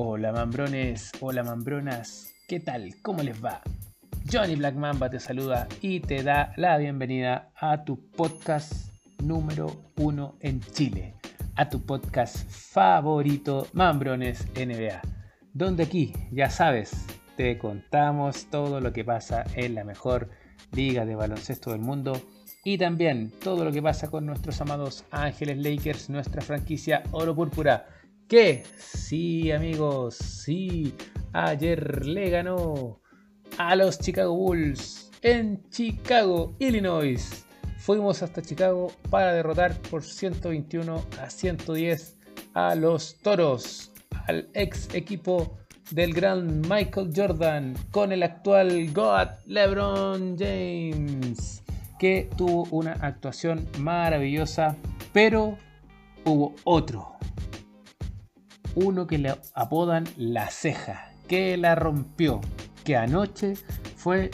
Hola mambrones, hola mambronas, ¿qué tal? ¿Cómo les va? Johnny Black Mamba te saluda y te da la bienvenida a tu podcast número uno en Chile, a tu podcast favorito Mambrones NBA, donde aquí, ya sabes, te contamos todo lo que pasa en la mejor liga de baloncesto del mundo y también todo lo que pasa con nuestros amados Ángeles Lakers, nuestra franquicia Oro Púrpura que sí amigos, sí, ayer le ganó a los Chicago Bulls en Chicago, Illinois. Fuimos hasta Chicago para derrotar por 121 a 110 a los Toros, al ex equipo del gran Michael Jordan con el actual God LeBron James, que tuvo una actuación maravillosa, pero hubo otro uno que le apodan la ceja, que la rompió, que anoche fue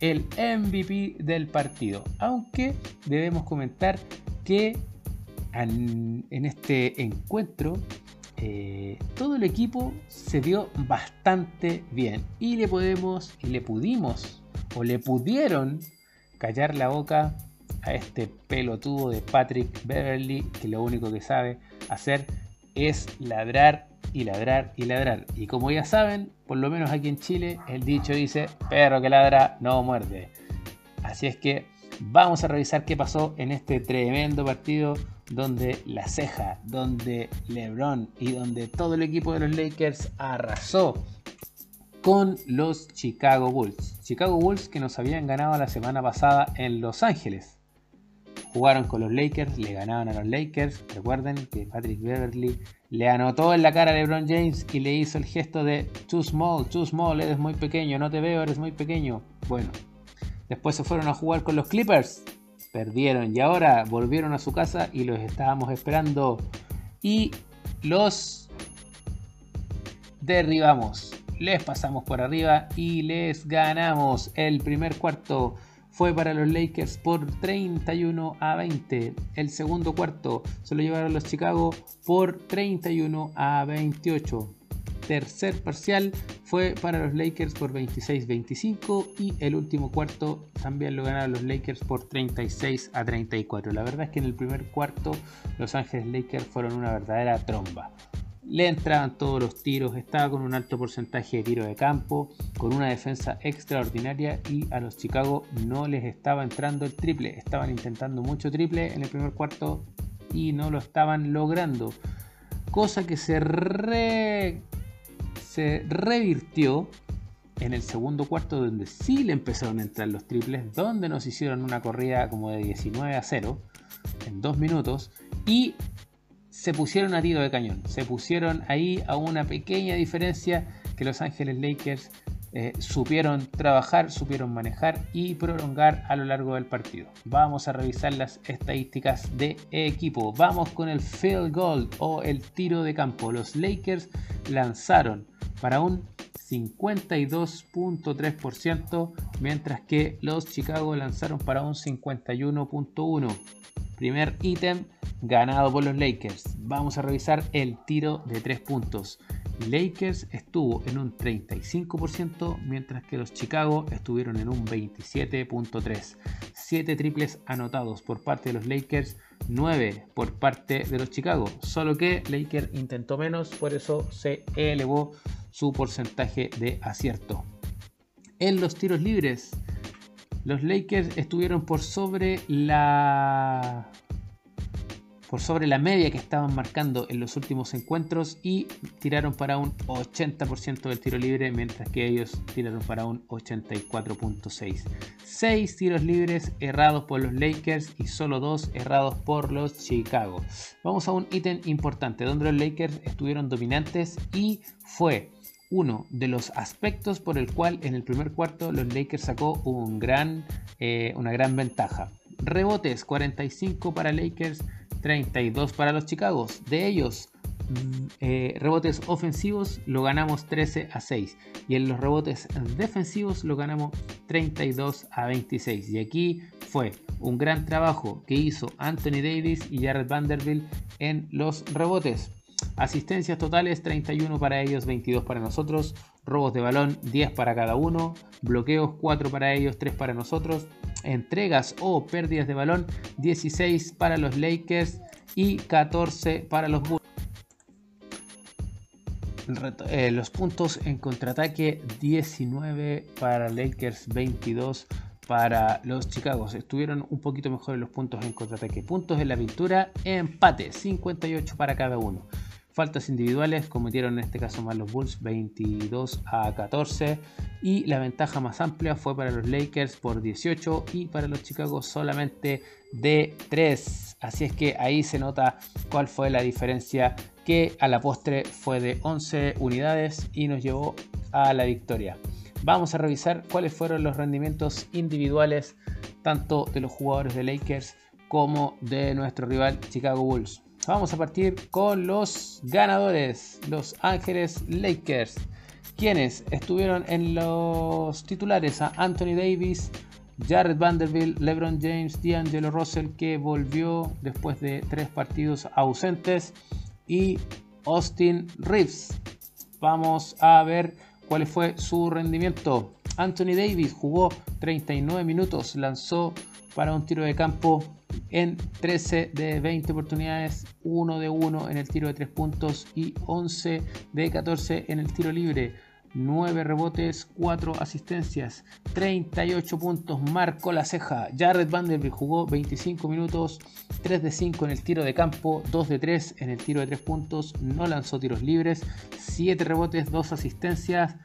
el MVP del partido. Aunque debemos comentar que en, este encuentro eh, todo el equipo se dio bastante bien y le podemos y le pudimos o le pudieron callar la boca a este pelotudo de Patrick Beverly que lo único que sabe hacer es ladrar y ladrar y ladrar. Y como ya saben, por lo menos aquí en Chile, el dicho dice, perro que ladra no muerde. Así es que vamos a revisar qué pasó en este tremendo partido donde la ceja, donde LeBron y donde todo el equipo de los Lakers arrasó con los Chicago Bulls. Chicago Bulls que nos habían ganado la semana pasada en Los Ángeles jugaron con los Lakers, le ganaban a los Lakers. Recuerden que Patrick Beverly le anotó en la cara a LeBron James y le hizo el gesto de too small, too small, eres muy pequeño, no te veo, eres muy pequeño. Bueno, después se fueron a jugar con los Clippers, perdieron y ahora volvieron a su casa y los estábamos esperando y los derribamos. Les pasamos por arriba y les ganamos el primer cuarto fue para los Lakers por 31 a 20. El segundo cuarto se lo llevaron los Chicago por 31 a 28. Tercer parcial fue para los Lakers por 26-25 y el último cuarto también lo ganaron los Lakers por 36 a 34. La verdad es que en el primer cuarto Los Ángeles Lakers fueron una verdadera tromba le entraban todos los tiros, estaba con un alto porcentaje de tiro de campo, con una defensa extraordinaria y a los Chicago no les estaba entrando el triple, estaban intentando mucho triple en el primer cuarto y no lo estaban logrando, cosa que se, se revirtió en el segundo cuarto donde sí le empezaron a entrar los triples, donde nos hicieron una corrida como de 19 a 0 en dos minutos y se pusieron a tiro de cañón. Se pusieron ahí a una pequeña diferencia que Los Ángeles Lakers eh, supieron trabajar, supieron manejar y prolongar a lo largo del partido. Vamos a revisar las estadísticas de equipo. Vamos con el field goal o el tiro de campo. Los Lakers lanzaron para un 52.3%, mientras que los Chicago lanzaron para un 51.1%. Primer ítem ganado por los Lakers. Vamos a revisar el tiro de 3 puntos. Lakers estuvo en un 35%, mientras que los Chicago estuvieron en un 27.3%. 7 triples anotados por parte de los Lakers, 9 por parte de los Chicago. Solo que Lakers intentó menos, por eso se elevó su porcentaje de acierto. En los tiros libres, los Lakers estuvieron por sobre la por sobre la media que estaban marcando en los últimos encuentros y tiraron para un 80% del tiro libre, mientras que ellos tiraron para un 84.6. 6 tiros libres errados por los Lakers y solo 2 errados por los Chicago. Vamos a un ítem importante donde los Lakers estuvieron dominantes y fue uno de los aspectos por el cual en el primer cuarto los Lakers sacó eh, una gran ventaja. Rebotes 45 para Lakers, 32 para los Chicago. De ellos, mm, eh, rebotes ofensivos lo ganamos 13 a 6 y en los rebotes defensivos lo ganamos 32 a 26 y aquí fue un gran trabajo que hizo Anthony Davis y Jared Vanderbilt en los rebotes Asistencias totales 31 para ellos, 22 para nosotros. Robos de balón 10 para cada uno. Bloqueos 4 para ellos, 3 para nosotros. Entregas o pérdidas de balón 16 para los Lakers y 14 para los Bulls. Eh, los puntos en contraataque 19 para Lakers, 22 para los Chicago. Estuvieron un poquito mejores los puntos en contraataque. Puntos en la pintura, empate, 58 para cada uno. Faltas individuales cometieron en este caso más los Bulls 22 a 14 y la ventaja más amplia fue para los Lakers por 18 y para los Chicago solamente de 3. Así es que ahí se nota cuál fue la diferencia que a la postre fue de 11 unidades y nos llevó a la victoria. Vamos a revisar cuáles fueron los rendimientos individuales tanto de los jugadores de Lakers como de nuestro rival Chicago Bulls. Vamos a partir con los ganadores, los Ángeles Lakers, quienes estuvieron en los titulares a Anthony Davis, Jared Vanderbilt, LeBron James, D'Angelo Russell, que volvió después de tres partidos ausentes, y Austin Reeves. Vamos a ver cuál fue su rendimiento. Anthony Davis jugó 39 minutos, lanzó para un tiro de campo en 13 de 20 oportunidades, 1 de 1 en el tiro de 3 puntos y 11 de 14 en el tiro libre. 9 rebotes, 4 asistencias, 38 puntos, marcó la ceja. Jared Vanderbilt jugó 25 minutos, 3 de 5 en el tiro de campo, 2 de 3 en el tiro de 3 puntos, no lanzó tiros libres, 7 rebotes, 2 asistencias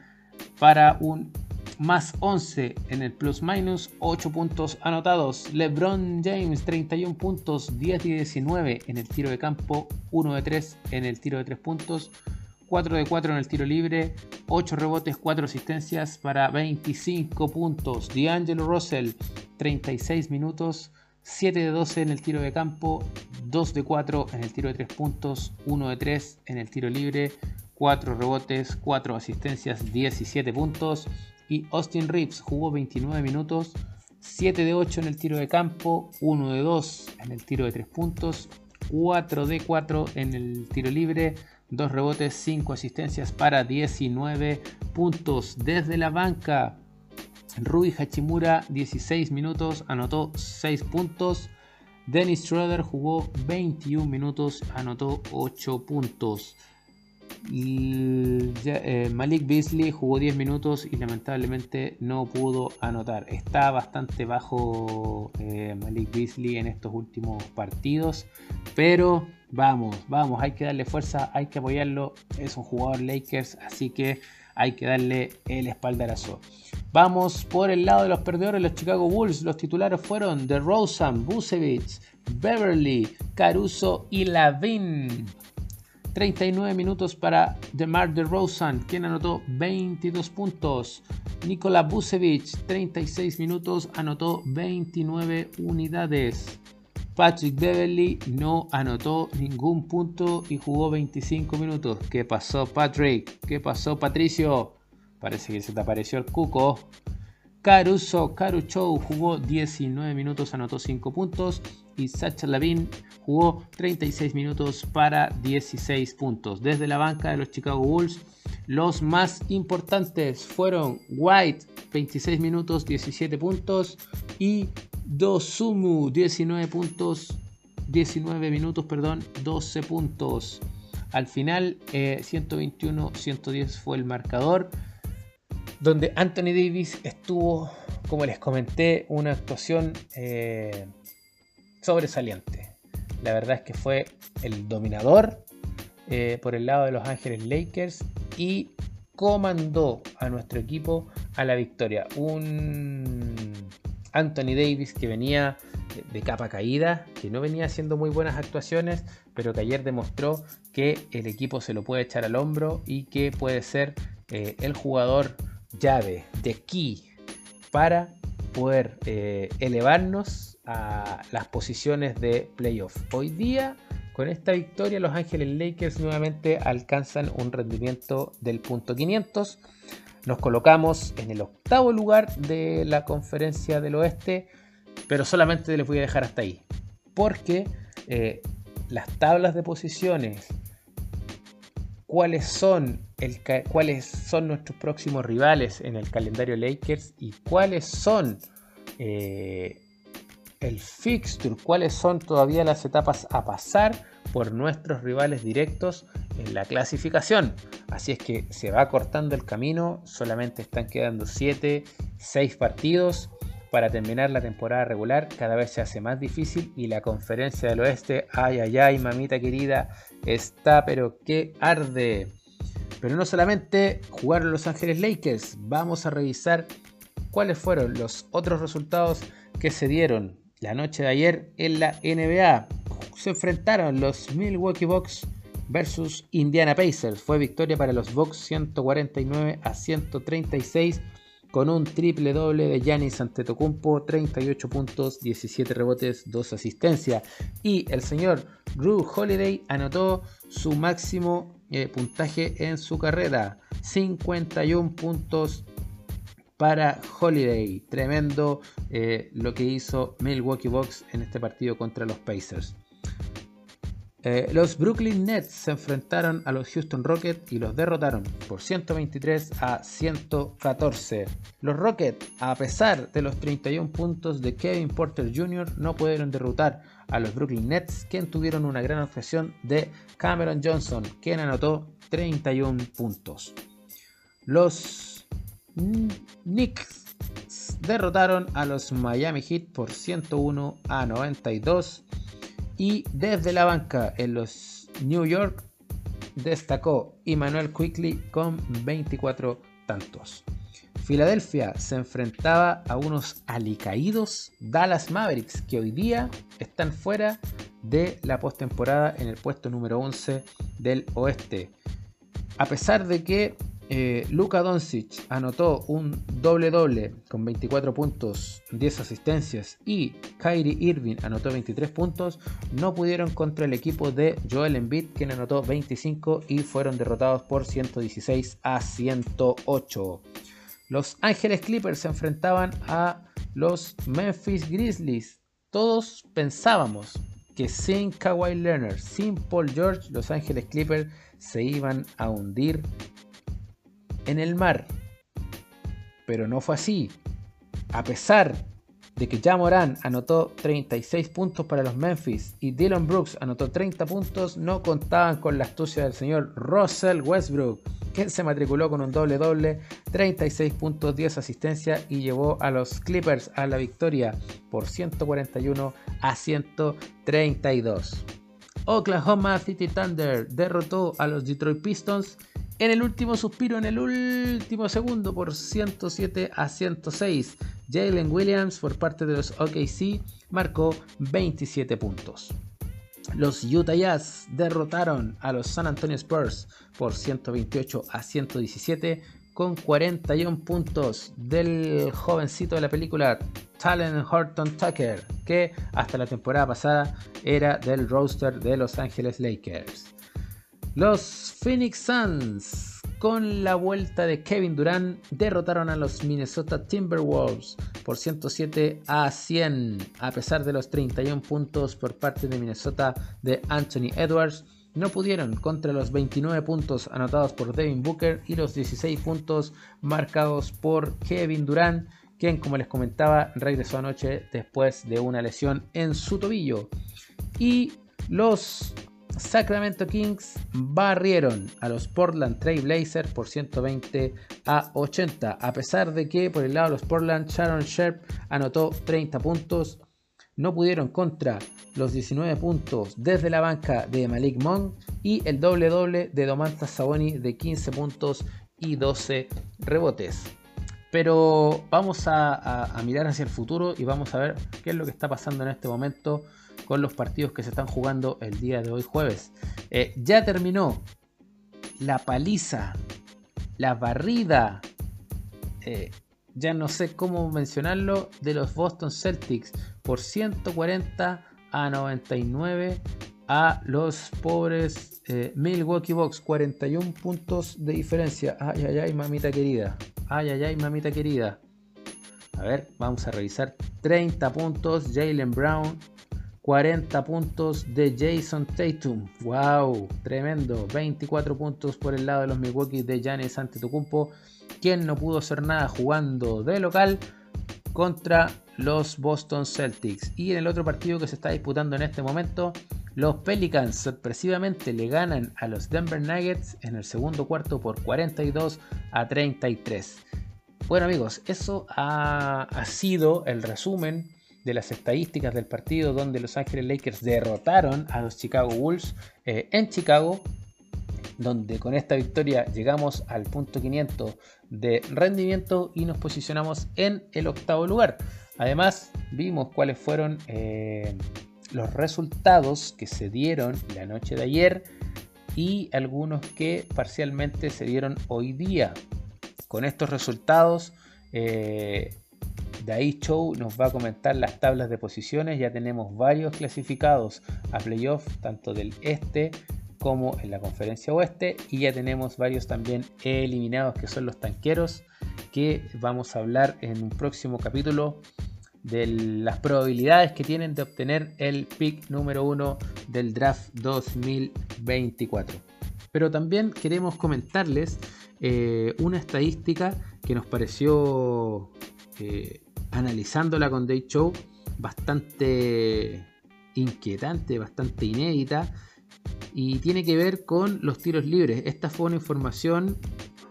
para un más 11 en el plus minus, 8 puntos anotados. LeBron James 31 puntos, 10 y 19 en el tiro de campo, 1 de 3 en el tiro de 3 puntos, 4 de 4 en el tiro libre, 8 rebotes, 4 asistencias para 25 puntos. D'Angelo Russell 36 minutos, 7 de 12 en el tiro de campo, 2 de 4 en el tiro de 3 puntos, 1 de 3 en el tiro libre, 4 rebotes, 4 asistencias, 17 puntos y Austin Reeves jugó 29 minutos, 7 de 8 en el tiro de campo, 1 de 2 en el tiro de 3 puntos, 4 de 4 en el tiro libre, 2 rebotes, 5 asistencias para 19 puntos desde la banca. Rui Hachimura 16 minutos, anotó 6 puntos. Dennis Schroeder jugó 21 minutos, anotó 8 puntos. Eh, Malik Beasley jugó 10 minutos y lamentablemente no pudo anotar. Está bastante bajo eh, Malik Beasley en estos últimos partidos, pero vamos, vamos, hay que darle fuerza, hay que apoyarlo. Es un jugador Lakers, así que hay que darle el espaldarazo. Vamos por el lado de los perdedores, los Chicago Bulls. Los titulares fueron DeRozan, Busevich, Beverly, Caruso y Lavin. 39 minutos para DeMar DeRozan, quien anotó 22 puntos. Nikola Vucevic, 36 minutos, anotó 29 unidades. Patrick Beverly no anotó ningún punto y jugó 25 minutos. ¿Qué pasó, Patrick? ¿Qué pasó, Patricio? Parece que se te apareció el cuco. Caruso Carucho jugó 19 minutos, anotó 5 puntos. Y Sacha Lavin jugó 36 minutos para 16 puntos. Desde la banca de los Chicago Bulls, los más importantes fueron White, 26 minutos, 17 puntos. Y Dosumu, 19 puntos, 19 minutos, perdón, 12 puntos. Al final, 121-110 eh, fue el marcador donde Anthony Davis estuvo, como les comenté, una actuación eh, sobresaliente. La verdad es que fue el dominador eh, por el lado de Los Ángeles Lakers y comandó a nuestro equipo a la victoria. Un Anthony Davis que venía de capa caída, que no venía haciendo muy buenas actuaciones, pero que ayer demostró que el equipo se lo puede echar al hombro y que puede ser eh, el jugador llave, de key, para poder eh, elevarnos a las posiciones de playoff. Hoy día, con esta victoria, los Ángeles Lakers nuevamente alcanzan un rendimiento del punto 500. Nos colocamos en el octavo lugar de la conferencia del oeste, pero solamente les voy a dejar hasta ahí, porque eh, las tablas de posiciones cuáles son, cuáles son nuestros próximos rivales en el calendario Lakers y cuáles son eh, el fixture, cuáles son todavía las etapas a pasar por nuestros rivales directos en la clasificación. Así es que se va cortando el camino, solamente están quedando 7, 6 partidos para terminar la temporada regular. Cada vez se hace más difícil y la conferencia del oeste, ay, ay, ay, mamita querida, está pero que arde. Pero no solamente jugaron Los Ángeles Lakers, vamos a revisar cuáles fueron los otros resultados que se dieron la noche de ayer en la NBA. Se enfrentaron los Milwaukee Bucks versus Indiana Pacers. Fue victoria para los Bucks 149 a 136 con un triple doble de Giannis Antetokounmpo, 38 puntos, 17 rebotes, 2 asistencias. Y el señor Drew Holiday anotó su máximo eh, puntaje en su carrera, 51 puntos para Holiday. Tremendo eh, lo que hizo Milwaukee Bucks en este partido contra los Pacers. Eh, los Brooklyn Nets se enfrentaron a los Houston Rockets y los derrotaron por 123 a 114. Los Rockets, a pesar de los 31 puntos de Kevin Porter Jr., no pudieron derrotar a los Brooklyn Nets, quien tuvieron una gran actuación de Cameron Johnson, quien anotó 31 puntos. Los Knicks derrotaron a los Miami Heat por 101 a 92 y desde la banca en los New York destacó Emmanuel Quickly con 24 tantos. Filadelfia se enfrentaba a unos alicaídos Dallas Mavericks que hoy día están fuera de la postemporada en el puesto número 11 del oeste. A pesar de que eh, Luka Doncic anotó un doble doble con 24 puntos, 10 asistencias y Kyrie Irving anotó 23 puntos, no pudieron contra el equipo de Joel Embiid quien anotó 25 y fueron derrotados por 116 a 108. Los Ángeles Clippers se enfrentaban a los Memphis Grizzlies. Todos pensábamos que sin Kawhi Leonard, sin Paul George, los Ángeles Clippers se iban a hundir en el mar. Pero no fue así. A pesar de que ya Morán anotó 36 puntos para los Memphis y Dylan Brooks anotó 30 puntos, no contaban con la astucia del señor Russell Westbrook, quien se matriculó con un doble doble, 36 puntos, 10 asistencias y llevó a los Clippers a la victoria por 141 a 132. Oklahoma City Thunder derrotó a los Detroit Pistons en el último suspiro, en el último segundo, por 107 a 106. Jalen Williams, por parte de los OKC, marcó 27 puntos. Los Utah Jazz derrotaron a los San Antonio Spurs por 128 a 117 con 41 puntos del jovencito de la película Talon Horton Tucker, que hasta la temporada pasada era del roster de Los Angeles Lakers. Los Phoenix Suns, con la vuelta de Kevin Durant, derrotaron a los Minnesota Timberwolves por 107 a 100, a pesar de los 31 puntos por parte de Minnesota de Anthony Edwards. No pudieron contra los 29 puntos anotados por Devin Booker y los 16 puntos marcados por Kevin Durant, quien, como les comentaba, regresó anoche después de una lesión en su tobillo. Y los Sacramento Kings barrieron a los Portland Trail Blazers por 120 a 80, a pesar de que por el lado de los Portland Sharon Sharp anotó 30 puntos. No pudieron contra los 19 puntos desde la banca de Malik Monk y el doble doble de Domantas Saboni de 15 puntos y 12 rebotes. Pero vamos a, a mirar hacia el futuro y vamos a ver qué es lo que está pasando en este momento con los partidos que se están jugando el día de hoy jueves. Eh, ya terminó la paliza, la barrida, eh, ya no sé cómo mencionarlo, de los Boston Celtics por 140 a 99 a los pobres eh, Milwaukee Bucks, 41 puntos de diferencia. Ay, ay, ay, mamita querida. Ay, ay, ay, mamita querida. A ver, vamos a revisar. 30 puntos, Jalen Brown, 40 puntos de Jason Tatum. ¡Wow! Tremendo. 24 puntos por el lado de los Milwaukee de Giannis Antetokounmpo, quien no pudo hacer nada jugando de local contra los Boston Celtics. Y en el otro partido que se está disputando en este momento, los Pelicans sorpresivamente le ganan a los Denver Nuggets en el segundo cuarto por 42 a 33. Bueno amigos, eso ha, sido el resumen de las estadísticas del partido donde Los Ángeles Lakers derrotaron a los Chicago Bulls eh, en Chicago, donde con esta victoria llegamos al punto 500 de rendimiento y nos posicionamos en el octavo lugar. Además, vimos cuáles fueron eh, los resultados que se dieron la noche de ayer y algunos que parcialmente se dieron hoy día. Con estos resultados, eh, Dai Show nos va a comentar las tablas de posiciones. Ya tenemos varios clasificados a playoff, tanto del este como en la conferencia oeste. Y ya tenemos varios también eliminados, que son los tanqueros, que vamos a hablar en un próximo capítulo de las probabilidades que tienen de obtener el pick número uno del draft 2024. Pero también queremos comentarles eh, una estadística que nos pareció, eh, analizándola con Day Show, bastante inquietante, bastante inédita y tiene que ver con los tiros libres. Esta fue una información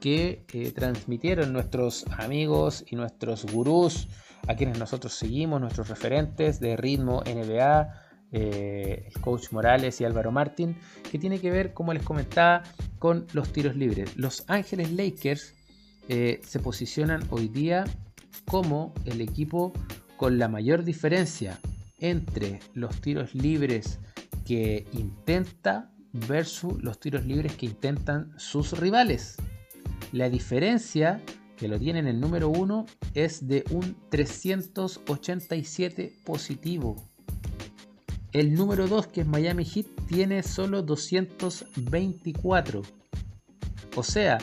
que eh, transmitieron nuestros amigos y nuestros gurús a quienes nosotros seguimos, nuestros referentes de ritmo NBA, eh, el coach Morales y Álvaro Martín, que tiene que ver, como les comentaba, con los tiros libres. Los Ángeles Lakers eh, se posicionan hoy día como el equipo con la mayor diferencia entre los tiros libres que intenta versus los tiros libres que intentan sus rivales. La diferencia que lo tienen el número 1 es de un 387 positivo. El número 2, que es Miami Heat, tiene solo 224. O sea,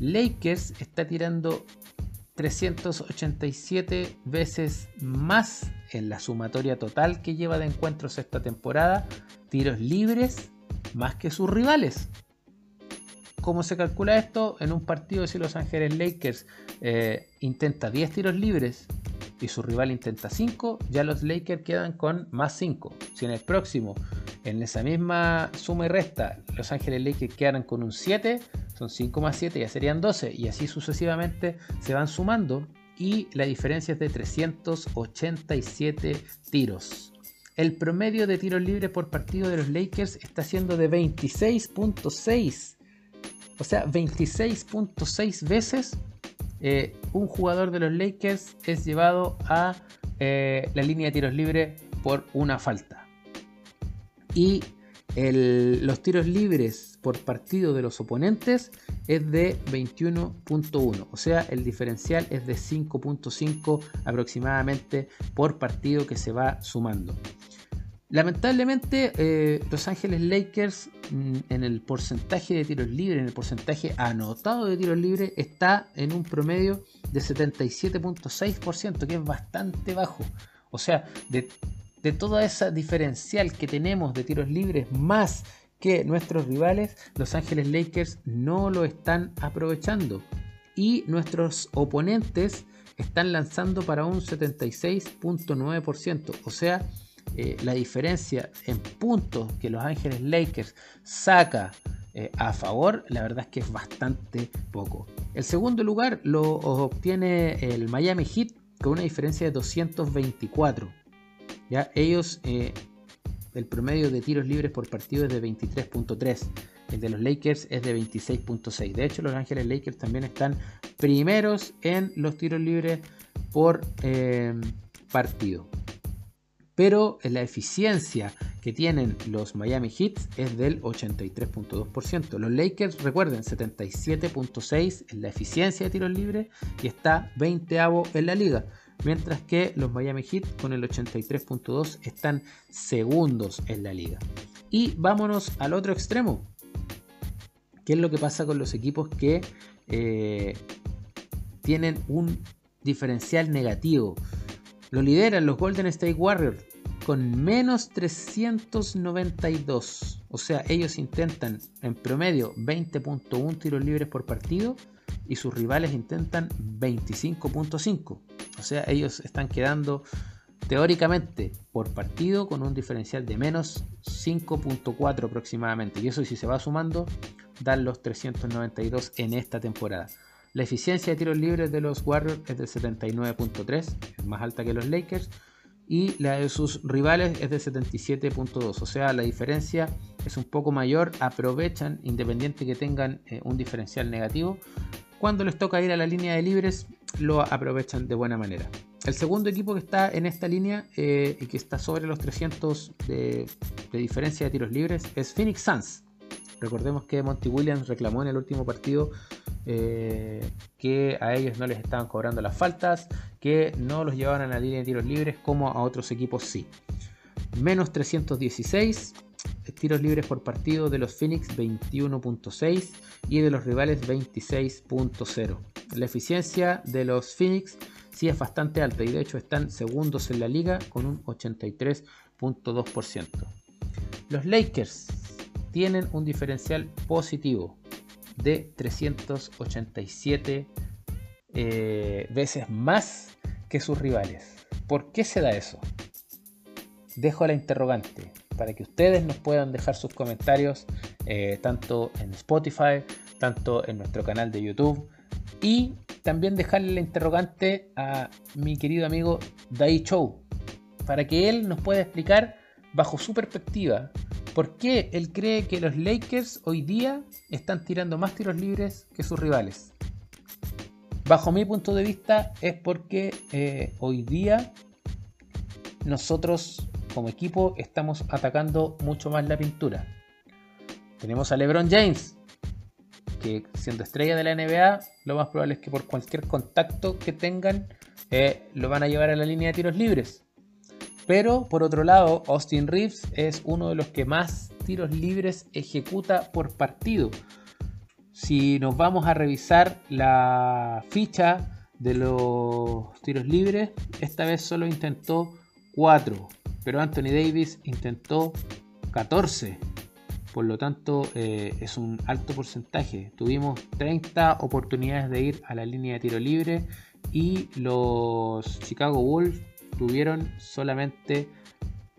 Lakers está tirando 387 veces más en la sumatoria total que lleva de encuentros esta temporada, tiros libres más que sus rivales. ¿Cómo se calcula esto? En un partido si Los Ángeles Lakers eh, intenta 10 tiros libres y su rival intenta 5, ya los Lakers quedan con más 5. Si en el próximo, en esa misma suma y resta, Los Ángeles Lakers quedan con un 7, son 5 más 7, ya serían 12 y así sucesivamente se van sumando y la diferencia es de 387 tiros. El promedio de tiros libres por partido de los Lakers está siendo de 26.6 o sea, 26.6 veces eh, un jugador de los Lakers es llevado a eh, la línea de tiros libres por una falta. Y los tiros libres por partido de los oponentes es de 21.1. O sea, el diferencial es de 5.5 aproximadamente por partido que se va sumando. Lamentablemente, eh, Los Ángeles Lakers mm, en el porcentaje de tiros libres, en el porcentaje anotado de tiros libres, está en un promedio de 77.6%, que es bastante bajo. O sea, de, de toda esa diferencial que tenemos de tiros libres más que nuestros rivales, Los Ángeles Lakers no lo están aprovechando. Y nuestros oponentes están lanzando para un 76.9%. O sea, eh, la diferencia en puntos que Los Ángeles Lakers saca eh, a favor, la verdad es que es bastante poco. El segundo lugar lo obtiene el Miami Heat con una diferencia de 224. ¿ya? Ellos, eh, el promedio de tiros libres por partido es de 23.3. El de los Lakers es de 26.6. De hecho, los Ángeles Lakers también están primeros en los tiros libres por partido pero la eficiencia que tienen los Miami Heat es del 83.2%. Los Lakers, recuerden, 77.6% en la eficiencia de tiros libres y está 20 en la liga. Mientras que los Miami Heat con el 83.2 están segundos en la liga. Y vámonos al otro extremo. ¿Qué es lo que pasa con los equipos que eh, tienen un diferencial negativo? Lo lideran los Golden State Warriors con menos 392. O sea, ellos intentan en promedio 20.1 tiros libres por partido y sus rivales intentan 25.5. O sea, ellos están quedando teóricamente por partido con un diferencial de menos 5.4 aproximadamente. Y eso si se va sumando, dan los 392 en esta temporada. La eficiencia de tiros libres de los Warriors es del 79.3, es más alta que los Lakers. Y la de sus rivales es del 77.2. O sea, la diferencia es un poco mayor. Aprovechan, independiente que tengan eh, un diferencial negativo. Cuando les toca ir a la línea de libres, lo aprovechan de buena manera. El segundo equipo que está en esta línea eh, y que está sobre los 300 de, diferencia de tiros libres es Phoenix Suns. Recordemos que Monty Williams reclamó en el último partido eh, que a ellos no les estaban cobrando las faltas, que no los llevaban a la línea de tiros libres como a otros equipos sí. Menos 316 tiros libres por partido de los Phoenix 21.6 y de los rivales 26.0. La eficiencia de los Phoenix sí es bastante alta y de hecho están segundos en la liga con un 83.2%. Los Lakers tienen un diferencial positivo de 387 eh, veces más que sus rivales. ¿Por qué se da eso? Dejo la interrogante para que ustedes nos puedan dejar sus comentarios eh, tanto en Spotify, tanto en nuestro canal de YouTube y también dejarle la interrogante a mi querido amigo Dai Chou para que él nos pueda explicar bajo su perspectiva por qué él cree que los Lakers hoy día están tirando más tiros libres que sus rivales. Bajo mi punto de vista es porque eh, hoy día nosotros como equipo estamos atacando mucho más la pintura. Tenemos a LeBron James, que siendo estrella de la NBA, lo más probable es que por cualquier contacto que tengan, eh, lo van a llevar a la línea de tiros libres. Pero por otro lado, Austin Reeves es uno de los que más tiros libres ejecuta por partido. Si nos vamos a revisar la ficha de los tiros libres, esta vez solo intentó 4, pero Anthony Davis intentó 14. Por lo tanto, eh, es un alto porcentaje. Tuvimos 30 oportunidades de ir a la línea de tiro libre y los Chicago Bulls tuvieron solamente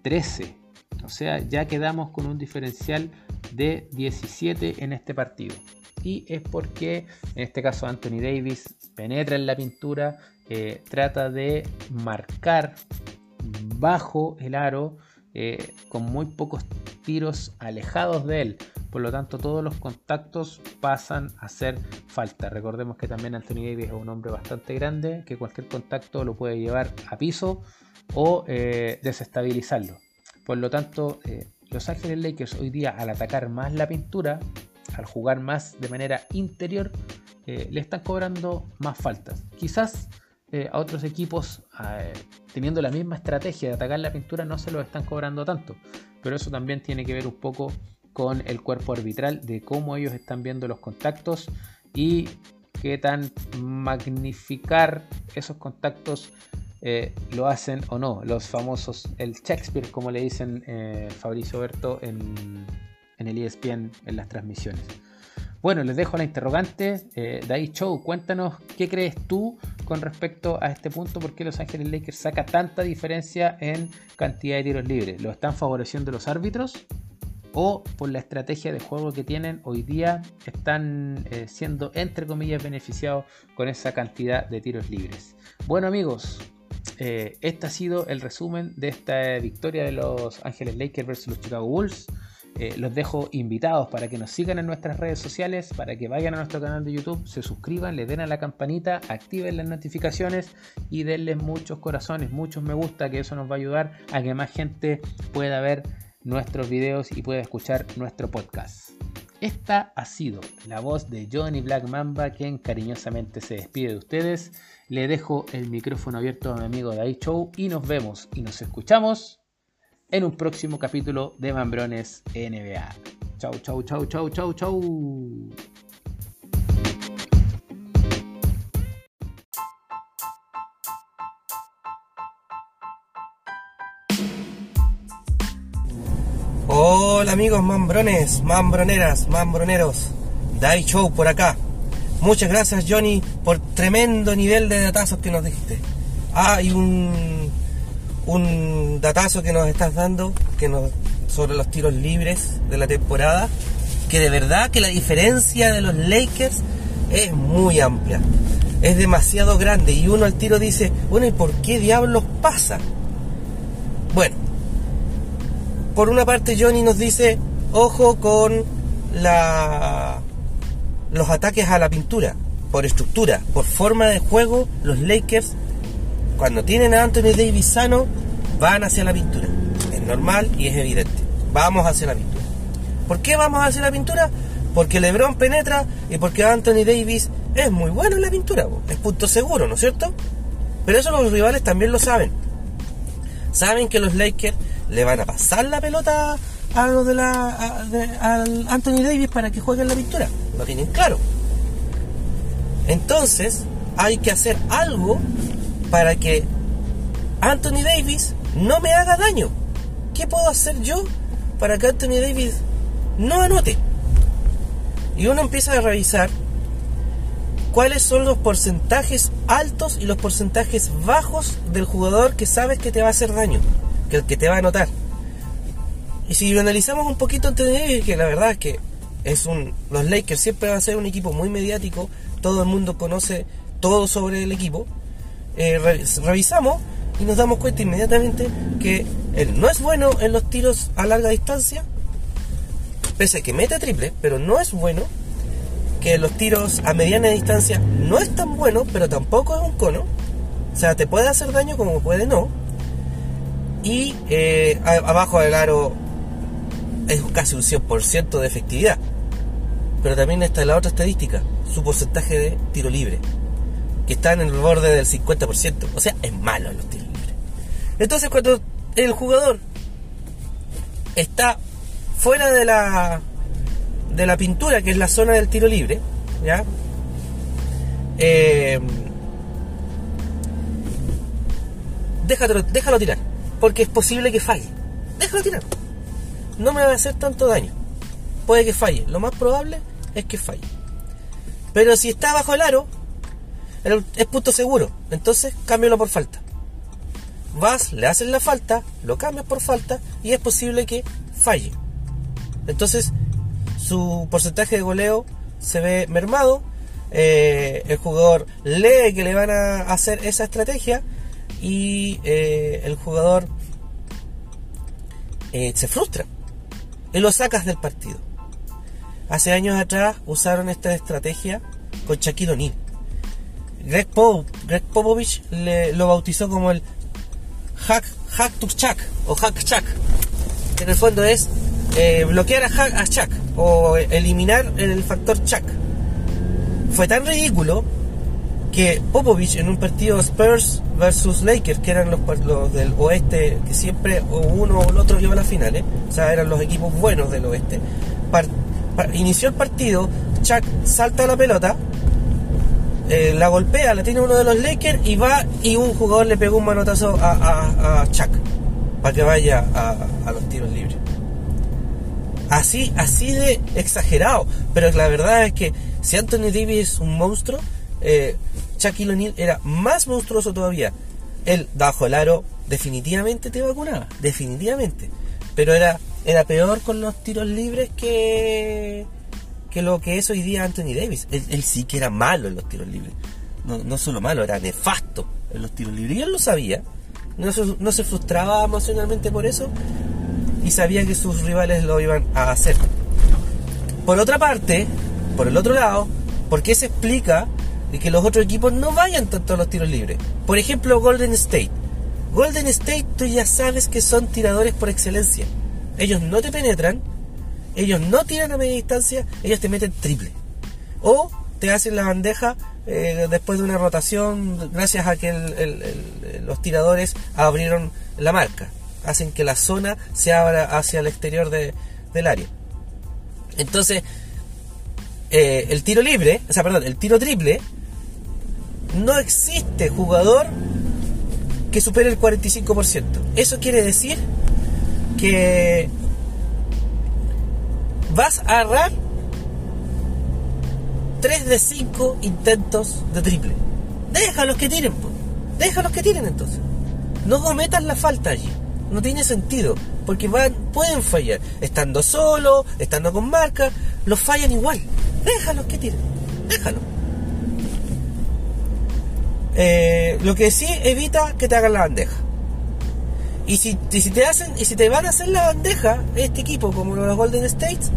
13. O sea, ya quedamos con un diferencial de 17 en este partido. Y es porque en este caso Anthony Davis penetra en la pintura, eh, trata de marcar bajo el aro eh, con muy pocos tiros alejados de él. Por lo tanto, todos los contactos pasan a hacer falta. Recordemos que también Anthony Davis es un hombre bastante grande, que cualquier contacto lo puede llevar a piso o eh, desestabilizarlo. Por lo tanto, eh, Los Ángeles Lakers hoy día al atacar más la pintura, al jugar más de manera interior, le están cobrando más faltas. Quizás a otros equipos teniendo la misma estrategia de atacar la pintura no se lo están cobrando tanto. Pero eso también tiene que ver un poco con el cuerpo arbitral de cómo ellos están viendo los contactos y qué tan magnificar esos contactos eh, lo hacen o no. Los famosos, el Shakespeare, como le dicen eh, Fabricio Berto en, en el ESPN en las transmisiones. Bueno, les dejo la interrogante. Eh, Show, cuéntanos qué crees tú con respecto a este punto, por qué Los Ángeles Lakers saca tanta diferencia en cantidad de tiros libres. ¿Lo están favoreciendo los árbitros? ¿O por la estrategia de juego que tienen hoy día están eh, siendo, entre comillas, beneficiados con esa cantidad de tiros libres? Bueno amigos, eh, este ha sido el resumen de esta victoria de los Ángeles Lakers versus los Chicago Bulls. Eh, los dejo invitados para que nos sigan en nuestras redes sociales, para que vayan a nuestro canal de YouTube, se suscriban, le den a la campanita, activen las notificaciones y denles muchos corazones, muchos me gusta, que eso nos va a ayudar a que más gente pueda ver nuestros videos y pueda escuchar nuestro podcast. Esta ha sido la voz de Johnny Black Mamba, quien cariñosamente se despide de ustedes. Le dejo el micrófono abierto a mi amigo Dai Show y nos vemos y nos escuchamos en un próximo capítulo de Mambrones NBA. Chau, chau, chau, chau, chau, chau. Hola amigos mambrones, mambroneras, mambroneros. Dai Show por acá. Muchas gracias Johnny por tremendo nivel de datazos que nos dijiste. Ah, y un, un datazo que nos estás dando que sobre los tiros libres de la temporada. Que de verdad que la diferencia de los Lakers es muy amplia. Es demasiado grande y uno al tiro dice, bueno, ¿y por qué diablos pasa? Bueno, por una parte Johnny nos dice, ojo con la los ataques a la pintura, por estructura, por forma de juego, los Lakers, cuando tienen a Anthony Davis sano, van hacia la pintura. Es normal y es evidente. Vamos hacia la pintura. ¿Por qué vamos hacia la pintura? Porque LeBron penetra y porque Anthony Davis es muy bueno en la pintura. Es punto seguro, ¿no es cierto? Pero eso los rivales también lo saben. Saben que los Lakers le van a pasar la pelota a lo de la Anthony Davis para que juegue en la pintura. Lo tienen claro. Entonces, hay que hacer algo para que Anthony Davis no me haga daño. ¿Qué puedo hacer yo para que Anthony Davis no anote? Y uno empieza a revisar cuáles son los porcentajes altos y los porcentajes bajos del jugador que sabes que te va a hacer daño, que que te va a anotar. Y si lo analizamos un poquito Anthony Davis, que la verdad es que es un los Lakers siempre van a ser un equipo muy mediático, todo el mundo conoce todo sobre el equipo. Eh, revisamos y nos damos cuenta inmediatamente que él no es bueno en los tiros a larga distancia, pese a que mete triple, pero no es bueno, que los tiros a mediana distancia no es tan bueno, pero tampoco es un cono, o sea, te puede hacer daño como puede no, y eh, abajo del aro es casi un 100% de efectividad. Pero también está la otra estadística, su porcentaje de tiro libre, que está en el borde del 50%. O sea, es malo los tiros libres. Entonces cuando el jugador está fuera de la de la pintura, que es la zona del tiro libre, ¿ya? Eh, déjalo tirar, porque es posible que falle. Déjalo tirar no me va a hacer tanto daño. Puede que falle. Lo más probable es que falle. Pero si está bajo el aro, es punto seguro. Entonces cámbialo por falta. Vas, le haces la falta, lo cambias por falta y es posible que falle. Entonces su porcentaje de goleo se ve mermado. Eh, el jugador lee que le van a hacer esa estrategia y eh, el jugador eh, se frustra y lo sacas del partido. Hace años atrás usaron esta estrategia con Shaquille O'Neal. Greg, Popovich le, lo bautizó como el hack, hack to Chuck o hack Chuck, que en el fondo es eh, bloquear a, hack, a Chuck o eliminar el factor Chuck. Fue tan ridículo que Popovich en un partido Spurs versus Lakers, que eran los, del oeste, que siempre uno o el otro iba a las finales, o sea, eran los equipos buenos del oeste, inició el partido, Chuck salta la pelota, eh, la golpea, la tiene uno de los Lakers y va y un jugador le pegó un manotazo a, a, Chuck para que vaya a, los tiros libres. Así, así de exagerado, pero la verdad es que si Anthony Davis es un monstruo, eh, Shaquille O'Neal era más monstruoso todavía. Él, bajo el aro, definitivamente te vacunaba, definitivamente. Pero era, era peor con los tiros libres que, que lo que es hoy día Anthony Davis. Él, sí que era malo en los tiros libres. No, no, solo malo, era nefasto en los tiros libres. Y él lo sabía. No no se frustraba emocionalmente por eso. Y sabía que sus rivales lo iban a hacer. Por otra parte, por el otro lado, ¿por qué se explica de que los otros equipos no vayan tanto a los tiros libres. Por ejemplo, Golden State. Golden State tú ya sabes que son tiradores por excelencia. Ellos no te penetran, ellos no tiran a media distancia, ellos te meten triple. O te hacen la bandeja eh, después de una rotación gracias a que los tiradores abrieron la marca. Hacen que la zona se abra hacia el exterior del área. Entonces, eh, el tiro libre, o sea, perdón, el tiro triple no existe jugador que supere el 45%. Eso quiere decir que vas a agarrar 3 de 5 intentos de triple. Déjalos que tiren, po. déjalos que tiren entonces. No cometas la falta allí. No tiene sentido, porque van, pueden fallar. Estando solo, estando con marca, los fallan igual. Déjalos que tiren. Déjalos. Eh, lo que sí evita que te hagan la bandeja. Y si, te hacen, y si te van a hacer la bandeja, este equipo, como los Golden States,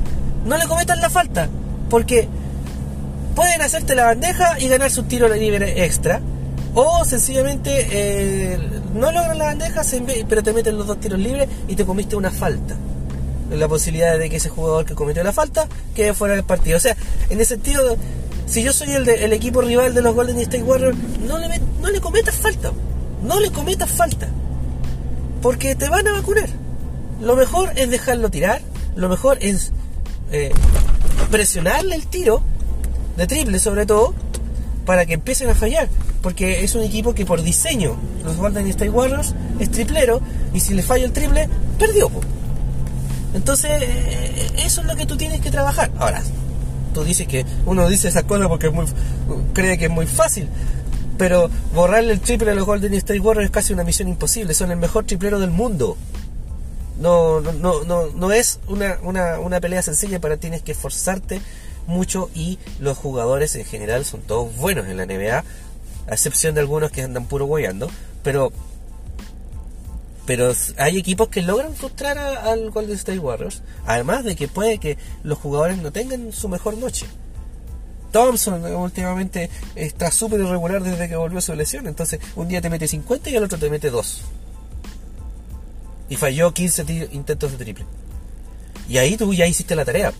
no le cometan la falta. Porque pueden hacerte la bandeja y ganar su tiro libre extra. O sencillamente eh, no logran la bandeja, pero te meten los dos tiros libres y te comiste una falta. La posibilidad de que ese jugador que cometió la falta quede fuera del partido. O sea, en ese sentido, si yo soy el, de- el equipo rival de los Golden State Warriors, no le, no le cometas falta. No le cometas falta. Porque te van a vacunar. Lo mejor es dejarlo tirar. Lo mejor es eh, presionarle el tiro de triple sobre todo para que empiecen a fallar porque es un equipo que por diseño los Golden State Warriors es triplero y si le falla el triple perdió entonces eh, eso es lo que tú tienes que trabajar ahora tú dices que uno dice esas cosas porque es cree que es muy fácil pero borrarle el triple a los Golden State Warriors es casi una misión imposible. Son el mejor triplero del mundo. No, no, no, no, no es una, una, una pelea sencilla, pero tienes que esforzarte mucho y los jugadores en general son todos buenos en la NBA, a excepción de algunos que andan puro guayando, pero pero hay equipos que logran frustrar al Golden State Warriors, además de que puede que los jugadores no tengan su mejor noche. Thompson eh, últimamente está súper irregular desde que volvió a su lesión, entonces un día te mete 50 y al otro te mete 2 y falló 15 ti- intentos de triple. Y ahí tú ya hiciste la tarea.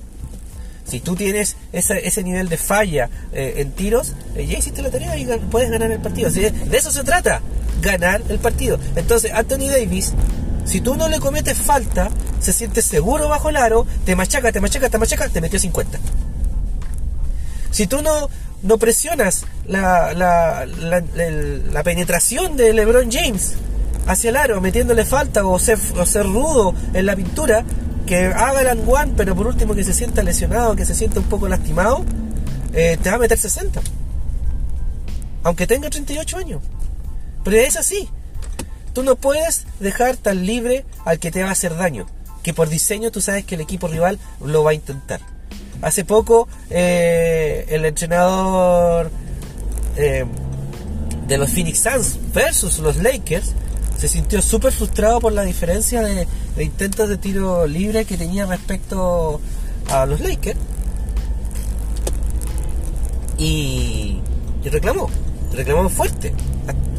Si tú tienes ese, nivel de falla eh, en tiros, eh, ya hiciste la tarea y puedes ganar el partido. De eso se trata, ganar el partido. Entonces, Anthony Davis, si tú no le cometes falta, se siente seguro bajo el aro, te machaca, te machaca, te machaca, te metió 50. Si tú no, no presionas la, la, la, la penetración de LeBron James hacia el aro, metiéndole falta o ser, o ser rudo en la pintura, que haga el one, pero por último que se sienta lesionado, que se sienta un poco lastimado, eh, te va a meter 60. Aunque tenga 38 años. Pero es así. Tú no puedes dejar tan libre al que te va a hacer daño. Que por diseño tú sabes que el equipo rival lo va a intentar. Hace poco eh, el entrenador eh, de los Phoenix Suns versus los Lakers se sintió súper frustrado por la diferencia de, intentos de tiro libre que tenía respecto a los Lakers. Y, y reclamó, reclamó fuerte,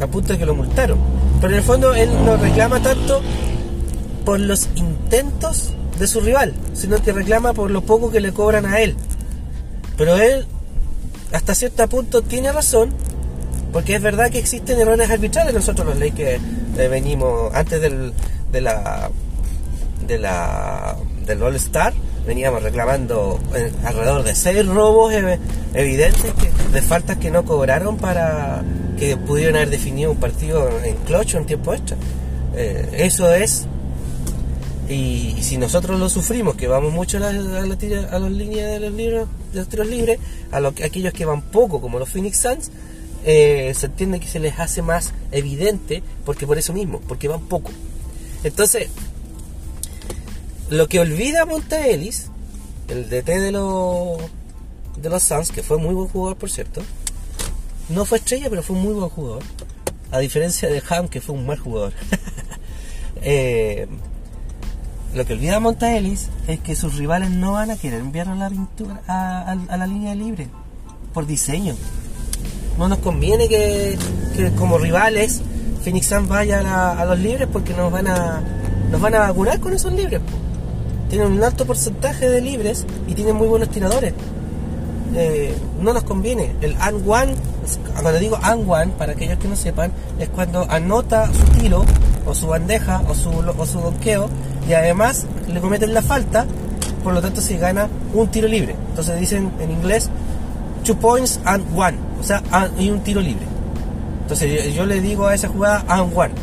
a, a punto de que lo multaron. Pero en el fondo él no reclama tanto por los intentos de su rival, sino que reclama por lo poco que le cobran a él. Pero él, hasta cierto punto, tiene razón, porque es verdad que existen errores arbitrales. Nosotros los Lakers eh, venimos antes del, de la de la del All Star veníamos reclamando eh, alrededor de seis robos evidentes que, de faltas que no cobraron para que pudieran haber definido un partido en clutch o en tiempo extra. Eh, eso es y, si nosotros lo sufrimos, que vamos mucho a las líneas de los, libros, de los tiros libres, a, lo, que- aquellos que van poco, como los Phoenix Suns, eh, se entiende que se les hace más evidente, porque por eso mismo, porque van poco. Entonces, lo que olvida Monta Ellis, el DT de los, de los Suns, que fue muy buen jugador, por cierto, no fue estrella, pero fue un muy buen jugador, a diferencia de Ham, que fue un mal jugador. Eh, lo que olvida Monta Ellis es que sus rivales no van a querer enviar a la pintura a, la línea libre por diseño. No nos conviene que, como rivales Phoenix Suns vaya a, a los libres porque nos van a nos van a vacunar con esos libres. Tienen un alto porcentaje de libres y tienen muy buenos tiradores. Eh, no nos conviene. El and one, cuando digo and one, para aquellos que no sepan, es cuando anota su tiro o su bandeja o su, o su donqueo y además le cometen la falta, por lo tanto se gana un tiro libre. Entonces dicen en inglés two points and one, o sea, y un tiro libre. Entonces yo, le digo a esa jugada and one,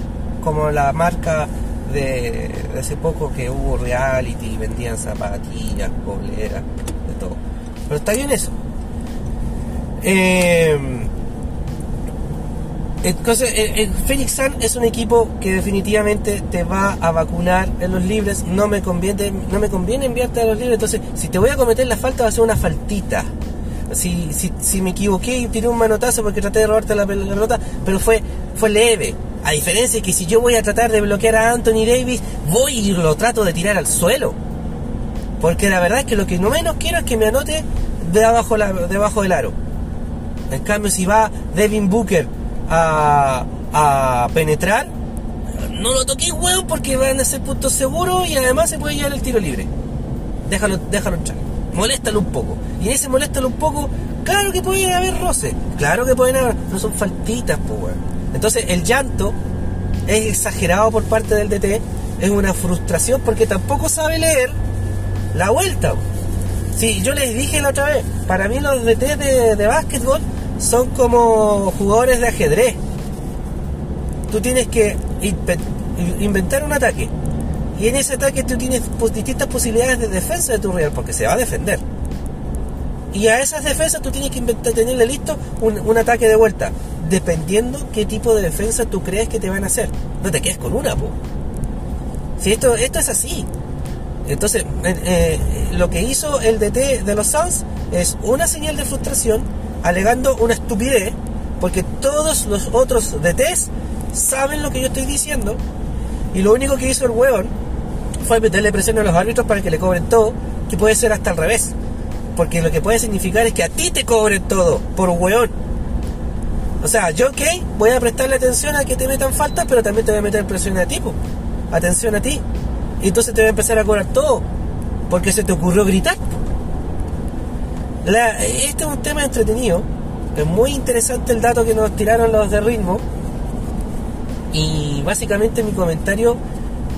como la marca de, hace poco que hubo reality, vendían zapatillas, poleras. Pero está bien eso. Eh, entonces, el, Phoenix Sun es un equipo que definitivamente te va a vacunar en los libres. No me conviene, no me conviene enviarte a los libres. Entonces, si te voy a cometer la falta, va a ser una faltita. Si, si, si me equivoqué y tiré un manotazo porque traté de robarte la, pelota, pero fue, fue leve. A diferencia de que si yo voy a tratar de bloquear a Anthony Davis, voy y lo trato de tirar al suelo. Porque la verdad es que lo que no menos quiero es que me anote debajo, la, debajo del aro. En cambio, si va Devin Booker a, penetrar, no lo toquéis, huevo, porque van a ser puntos seguros y además se puede llevar el tiro libre. Déjalo, déjalo entrar. Moléstalo un poco. Y en ese moléstalo un poco, claro que pueden haber roces. Claro que pueden haber. No son faltitas, pues, Entonces, el llanto es exagerado por parte del DT. Es una frustración porque tampoco sabe leer la vuelta. Sí, yo les dije la otra vez, para mí los DT de, de básquetbol son como jugadores de ajedrez. Tú tienes que inventar un ataque. Y en ese ataque tú tienes distintas posibilidades de defensa de tu rival, porque se va a defender. Y a esas defensas tú tienes que inventar, tenerle listo un, ataque de vuelta, dependiendo qué tipo de defensa tú crees que te van a hacer. No te quedes con una, po. Si esto, esto es así. Entonces, eh, lo que hizo el DT de los Suns es una señal de frustración alegando una estupidez, porque todos los otros DTs saben lo que yo estoy diciendo, y lo único que hizo el hueón fue meterle presión a los árbitros para que le cobren todo, que puede ser hasta al revés, porque lo que puede significar es que a ti te cobren todo, por hueón. O sea, yo ok, voy a prestarle atención a que te metan falta, pero también te voy a meter presión a ti, atención a ti. Y entonces te voy a empezar a cobrar todo, porque se te ocurrió gritar este es un tema entretenido. Es muy interesante el dato que nos tiraron los de ritmo. Y básicamente mi comentario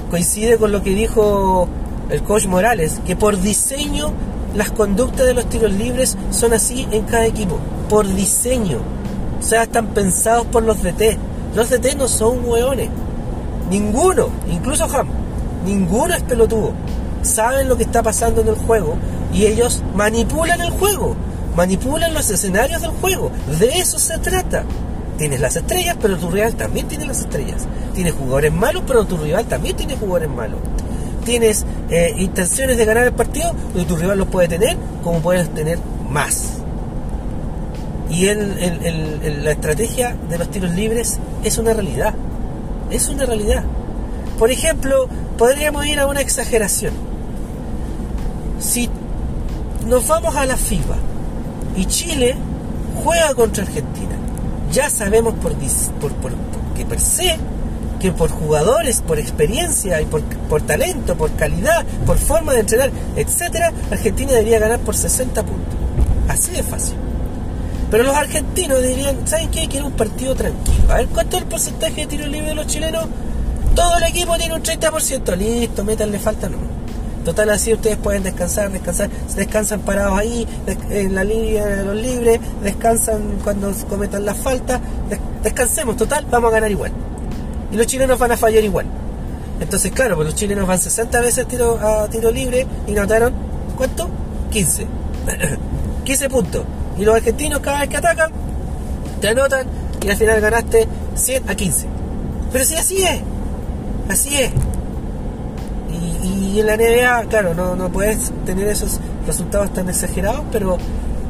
coincide con lo que dijo el coach Morales, que por diseño las conductas de los tiros libres son así en cada equipo. Por diseño. O sea, están pensados por los DT. Los DT no son hueones. Ninguno, incluso Ham, ninguno es pelotudo. Saben lo que está pasando en el juego y ellos manipulan el juego, manipulan los escenarios del juego. De eso se trata. Tienes las estrellas, pero tu rival también tiene las estrellas. Tienes jugadores malos, pero tu rival también tiene jugadores malos. Tienes eh, intenciones de ganar el partido, pero tu rival los puede tener, como puedes tener más. Y la estrategia de los tiros libres es una realidad. Es una realidad. Por ejemplo, podríamos ir a una exageración. Si nos vamos a la FIBA y Chile juega contra Argentina. Ya sabemos por, por, que per se que por jugadores, por experiencia y por, por, talento, por calidad, por forma de entrenar, etcétera, Argentina debería ganar por 60 puntos. Así de fácil. Pero los argentinos dirían, ¿saben qué? Quiero un partido tranquilo. A ver, ¿cuánto es el porcentaje de tiro libre de los chilenos? Todo el equipo tiene un 30%. Listo, métanle falta, no. Total, así ustedes pueden descansar, descansar, descansan parados ahí, en la línea de los libres, descansan cuando cometan las faltas, descansemos, total, vamos a ganar igual. Y los chilenos van a fallar igual. Entonces, claro, pues los chilenos van 60 veces tiro, a tiro libre y notaron, ¿cuánto? 15. 15 puntos. Y los argentinos cada vez que atacan, te anotan y al final ganaste 100 a 15. Pero si así es, así es. Y, en la NBA, claro, no, no puedes tener esos resultados tan exagerados, pero,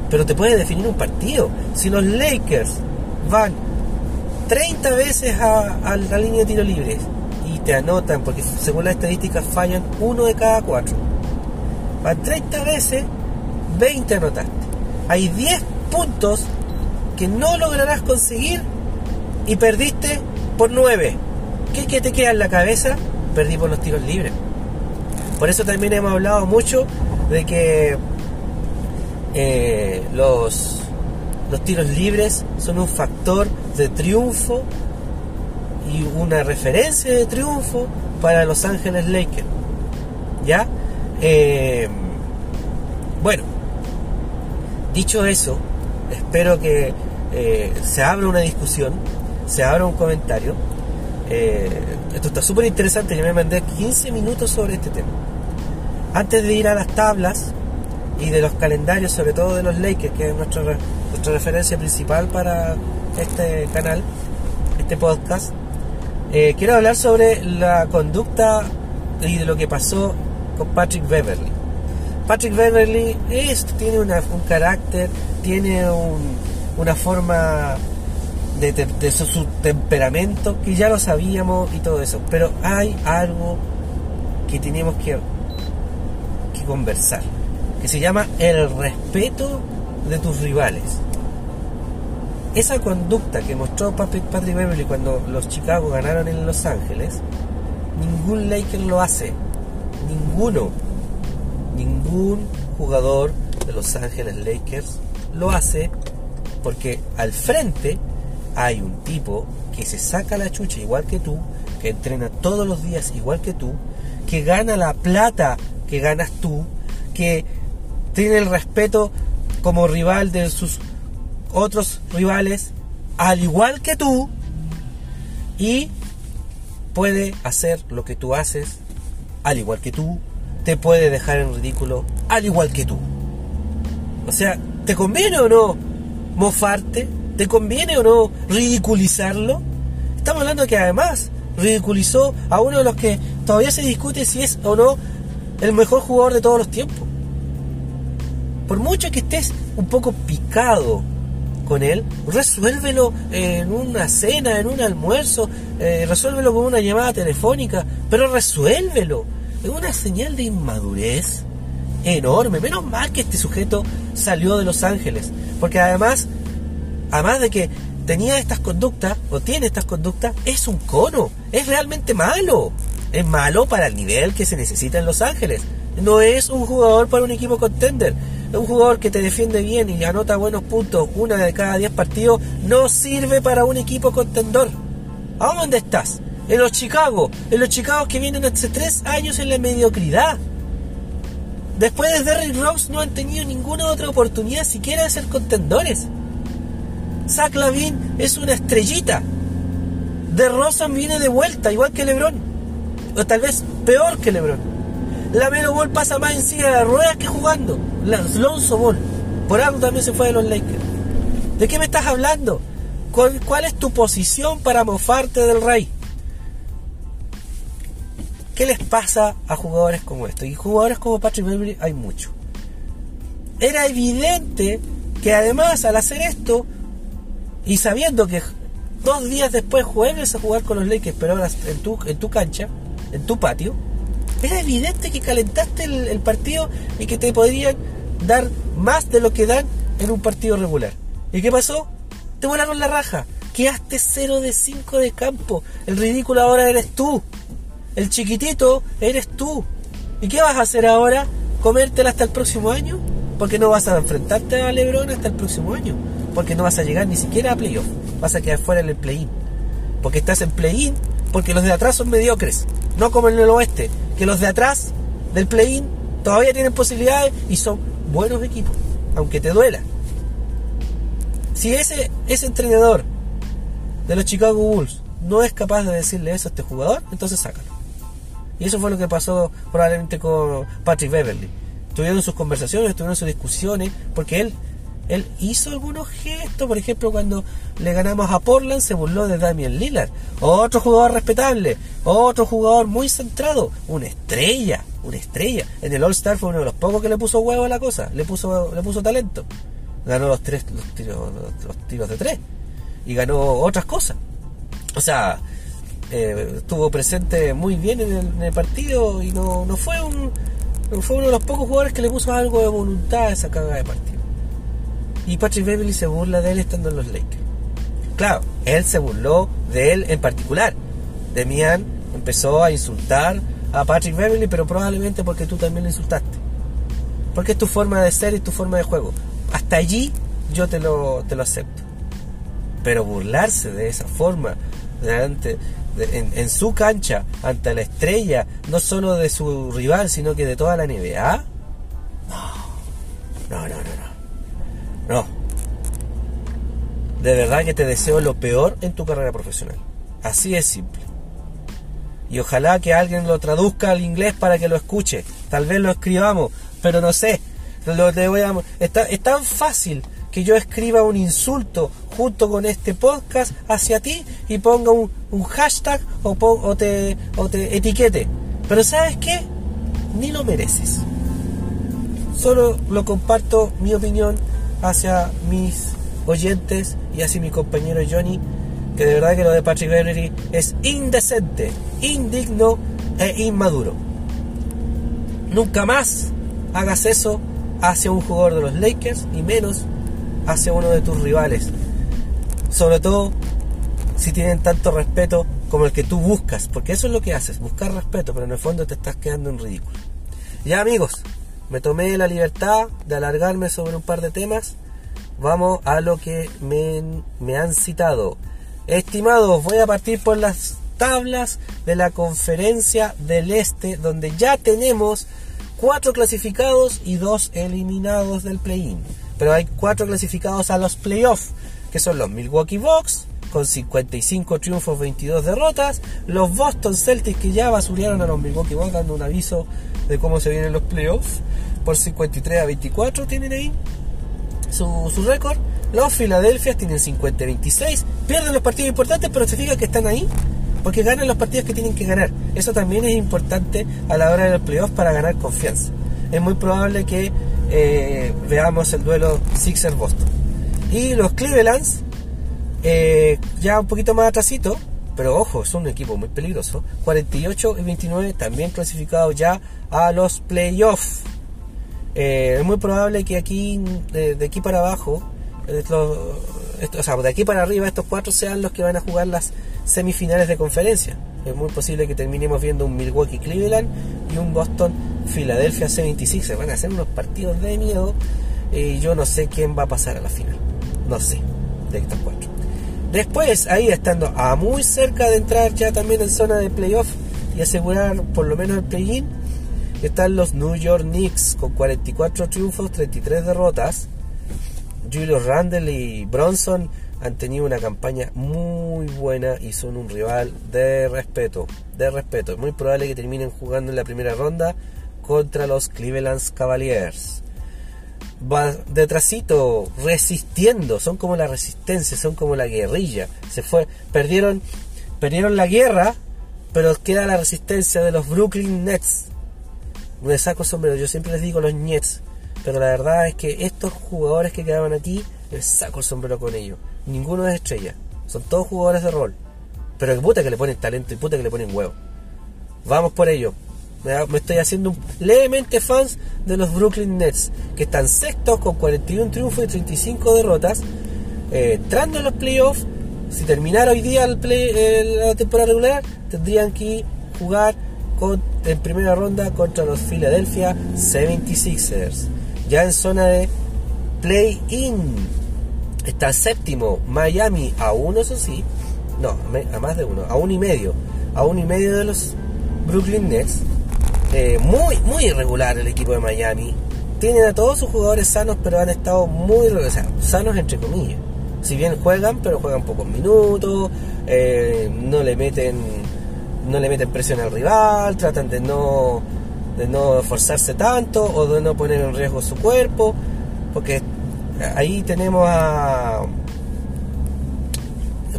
pero te puede definir un partido. Si los Lakers van 30 veces a, la línea de tiro libre y te anotan, porque según las estadísticas fallan uno de cada cuatro, van 30 veces, 20 anotaste. Hay 10 puntos que no lograrás conseguir y perdiste por 9. ¿Qué, ¿Qué te queda en la cabeza? Perdí por los tiros libres. Por eso también hemos hablado mucho de que eh, los, los tiros libres son un factor de triunfo y una referencia de triunfo para Los Ángeles Lakers. ¿Ya? Eh, bueno, dicho eso, espero que eh, se abra una discusión, se abra un comentario eh, esto está súper interesante, yo me mandé 15 minutos sobre este tema. Antes de ir a las tablas y de los calendarios, sobre todo de los Lakers, que es nuestra, referencia principal para este canal, este podcast, eh, quiero hablar sobre la conducta y de lo que pasó con Patrick Beverly. Patrick Beverly es, tiene un carácter, tiene una forma de, su, temperamento que ya lo sabíamos y todo eso. Pero hay algo que tenemos que, que conversar, que se llama el respeto de tus rivales. Esa conducta que mostró Patrick Beverly cuando los Chicago ganaron en Los Ángeles, ningún Laker lo hace. Ninguno. Ningún jugador de Los Ángeles Lakers lo hace porque al frente hay un tipo que se saca la chucha igual que tú, que entrena todos los días igual que tú, que gana la plata que ganas tú, que tiene el respeto como rival de sus otros rivales, al igual que tú, y puede hacer lo que tú haces, al igual que tú, te puede dejar en ridículo, al igual que tú. O sea, ¿te conviene o no mofarte? ¿Te conviene o no ridiculizarlo? Estamos hablando que además ridiculizó a uno de los que todavía se discute si es o no el mejor jugador de todos los tiempos. Por mucho que estés un poco picado con él, resuélvelo en una cena, en un almuerzo, eh, resuélvelo con una llamada telefónica, pero resuélvelo. Es una señal de inmadurez enorme. Menos mal que este sujeto salió de Los Ángeles, porque además además de que tenía estas conductas, o tiene estas conductas, es un cono, es realmente malo. Es malo para el nivel que se necesita en Los Ángeles. No es un jugador para un equipo contender. Un jugador que te defiende bien y anota buenos puntos una de cada diez partidos. No sirve para un equipo contendor. ¿A dónde estás? En los Chicago. En los Chicago que vienen hace tres años en la mediocridad. Después de Derrick Rose no han tenido ninguna otra oportunidad siquiera de ser contendores. Zach Lavin es una estrellita. De Rosa viene de vuelta, igual que LeBron. O tal vez peor que LeBron. La Melo Ball pasa más en silla de ruedas que jugando. La Lonzo Ball. Por algo también se fue de los Lakers. ¿De qué me estás hablando? ¿Cuál, ¿Cuál, es tu posición para mofarte del rey? ¿Qué les pasa a jugadores como estos? Y jugadores como Patrick Beverly hay mucho. Era evidente que además al hacer esto y sabiendo que dos días después jueves a jugar con los Lakers, pero ahora en tu, en tu cancha, en tu patio, era evidente que calentaste el, partido y que te podrían dar más de lo que dan en un partido regular. ¿Y qué pasó? Te volaron la raja. Quedaste 0 de 5 de campo. El ridículo ahora eres tú. El chiquitito eres tú. ¿Y qué vas a hacer ahora? ¿Comértela hasta el próximo año? Porque no vas a enfrentarte a Lebron hasta el próximo año porque no vas a llegar ni siquiera a playoff, vas a quedar fuera en el play-in. Porque estás en play-in, porque los de atrás son mediocres, no como en el oeste, que los de atrás del play-in todavía tienen posibilidades y son buenos equipos, aunque te duela. Si ese, ese entrenador de los Chicago Bulls no es capaz de decirle eso a este jugador, entonces sácalo. Y eso fue lo que pasó probablemente con Patrick Beverly. Tuvieron sus conversaciones, tuvieron sus discusiones, porque él él hizo algunos gestos, por ejemplo, cuando le ganamos a Portland se burló de Damian Lillard, otro jugador respetable, otro jugador muy centrado, una estrella, una estrella. En el All Star fue uno de los pocos que le puso huevo a la cosa, le puso, le puso talento. Ganó los tres, los tiros, los, tiros de tres y ganó otras cosas. O sea, eh, estuvo presente muy bien en el, partido y no, no fue un fue uno de los pocos jugadores que le puso algo de voluntad a esa carga de partido. Y Patrick Beverly se burla de él estando en los Lakers. Claro, él se burló de él en particular. Demian empezó a insultar a Patrick Beverly, pero probablemente porque tú también lo insultaste. Porque es tu forma de ser y tu forma de juego. Hasta allí yo te lo, te lo acepto. Pero burlarse de esa forma, delante, en, en, su cancha, ante la estrella, no solo de su rival, sino que de toda la NBA, no, no, no, no. No. De verdad que te deseo lo peor en tu carrera profesional. Así es simple. Y ojalá que alguien lo traduzca al inglés para que lo escuche. Tal vez lo escribamos, pero no sé. Lo te voy a, es tan fácil que yo escriba un insulto junto con este podcast hacia ti y ponga un, un hashtag o, o, te, o te etiquete. Pero ¿sabes qué? Ni lo mereces. Solo lo comparto mi opinión hacia mis oyentes y hacia mi compañero Johnny, que de verdad que lo de Patrick Beverly es indecente, indigno e inmaduro. Nunca más hagas eso hacia un jugador de los Lakers y menos hacia uno de tus rivales. Sobre todo si tienen tanto respeto como el que tú buscas, porque eso es lo que haces, buscar respeto, pero en el fondo te estás quedando en ridículo. Ya amigos, me tomé la libertad de alargarme sobre un par de temas. Vamos a lo que me, me han citado. Estimados, voy a partir por las tablas de la conferencia del Este, donde ya tenemos cuatro clasificados y dos eliminados del play-in. Pero hay cuatro clasificados a los playoffs, que son los Milwaukee Bucks, con 55 triunfos, 22 derrotas. Los Boston Celtics que ya basurearon a los Milwaukee Bucks dando un aviso de cómo se vienen los playoffs. Por 53 a 24 tienen ahí su, su récord. Los Philadelphia tienen 50 a 26. Pierden los partidos importantes, pero se fija que están ahí. Porque ganan los partidos que tienen que ganar. Eso también es importante a la hora de los playoffs para ganar confianza. Es muy probable que eh, veamos el duelo Sixers-Boston. Y los Clevelands eh, ya un poquito más atrasito, pero ojo, son un equipo muy peligroso. 48 y 29 también clasificados ya a los playoffs. Eh, es muy probable que aquí, de, aquí para abajo, o sea, de aquí para arriba, estos cuatro sean los que van a jugar las semifinales de conferencia. Es muy posible que terminemos viendo un Milwaukee Cleveland y un Boston Philadelphia C26. Se van a hacer unos partidos de miedo y yo no sé quién va a pasar a la final. No sé, de estos cuatro. Después, ahí estando a muy cerca de entrar ya también en zona de playoff y asegurar por lo menos el play-in, están los New York Knicks con 44 triunfos, 33 derrotas. Julius Randle y Bronson han tenido una campaña muy buena y son un rival de respeto, de respeto. Es muy probable que terminen jugando en la primera ronda contra los Cleveland Cavaliers va detrásito, resistiendo, son como la resistencia, son como la guerrilla. Se fue, perdieron, perdieron la guerra, pero queda la resistencia de los Brooklyn Nets. Me saco sombrero, yo siempre les digo los Nets, pero la verdad es que estos jugadores que quedaban aquí, les saco el sombrero con ellos. Ninguno es estrella, son todos jugadores de rol. Pero que puta que le ponen talento y puta que le ponen huevo. Vamos por ello. Me estoy haciendo levemente fans de los Brooklyn Nets, que están sextos con 41 triunfos y 35 derrotas, eh, entrando en los playoffs. Si terminara hoy día el play, la temporada regular, tendrían que jugar en primera ronda contra los Philadelphia 76ers. Ya en zona de play-in está séptimo Miami a uno, eso sí, no, a más de uno, a uno y medio, a uno y medio de los Brooklyn Nets eh, muy, muy irregular el equipo de Miami. Tienen a todos sus jugadores sanos, pero han estado muy o sanos entre comillas. Si bien juegan, pero juegan pocos minutos, eh, no le meten no le meten presión al rival, tratan de no de no esforzarse tanto o de no poner en riesgo su cuerpo, porque ahí tenemos a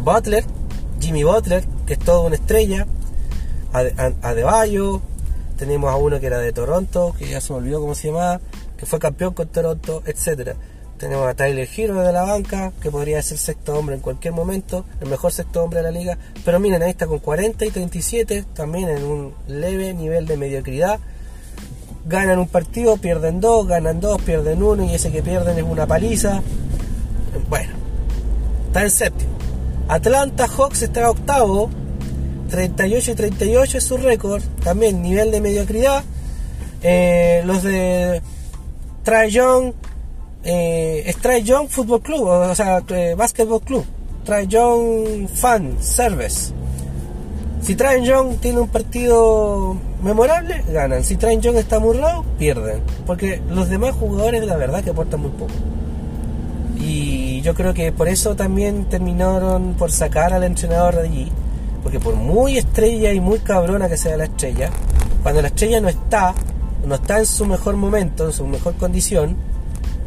Butler, Jimmy Butler, que es toda una estrella, a, a, a tenemos a uno que era de Toronto, que ya se me olvidó cómo se llamaba, que fue campeón con Toronto, etcétera. Tenemos a Tyler Hero de la banca, que podría ser sexto hombre en cualquier momento, el mejor sexto hombre de la liga. Pero miren, ahí está con 40 y 37, también en un leve nivel de mediocridad. Ganan un partido, pierden dos, ganan dos, pierden uno, y ese que pierden es una paliza. Bueno, está en séptimo. Atlanta Hawks está octavo, 38 y 38 es su récord, también nivel de mediocridad. Eh, los de Trae Young, eh, Young Football Club, o sea, eh, Basketball Club, Trae Young Fan Service. Si Trae Young tiene un partido memorable, ganan. Si Trae Young está muy raro, pierden. Porque los demás jugadores, la verdad, que aportan muy poco. Y yo creo que por eso también terminaron por sacar al entrenador de allí Porque por muy estrella y muy cabrona que sea la estrella, cuando la estrella no está, no está en su mejor momento, en su mejor condición,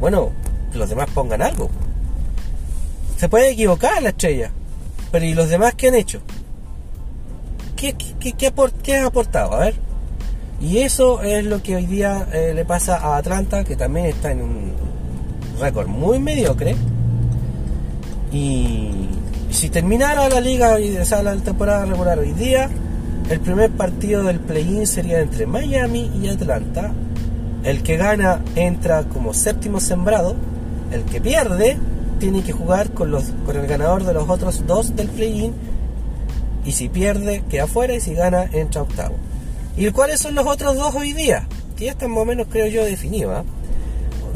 bueno, los demás pongan algo. Se puede equivocar la estrella, pero ¿y los demás qué han hecho? ¿Qué, qué, qué, qué has aportado? A ver. Y eso es lo que hoy día eh, le pasa a Atlanta, que también está en un récord muy mediocre. Y si terminara la liga, o sea, la temporada regular hoy día, el primer partido del play-in sería entre Miami y Atlanta. El que gana entra como séptimo sembrado. El que pierde tiene que jugar con, los, con el ganador de los otros dos del play-in. Y si pierde, queda fuera. Y si gana, entra octavo. ¿Y cuáles son los otros dos hoy día? Que ya están menos, creo yo, definidos. ¿ah?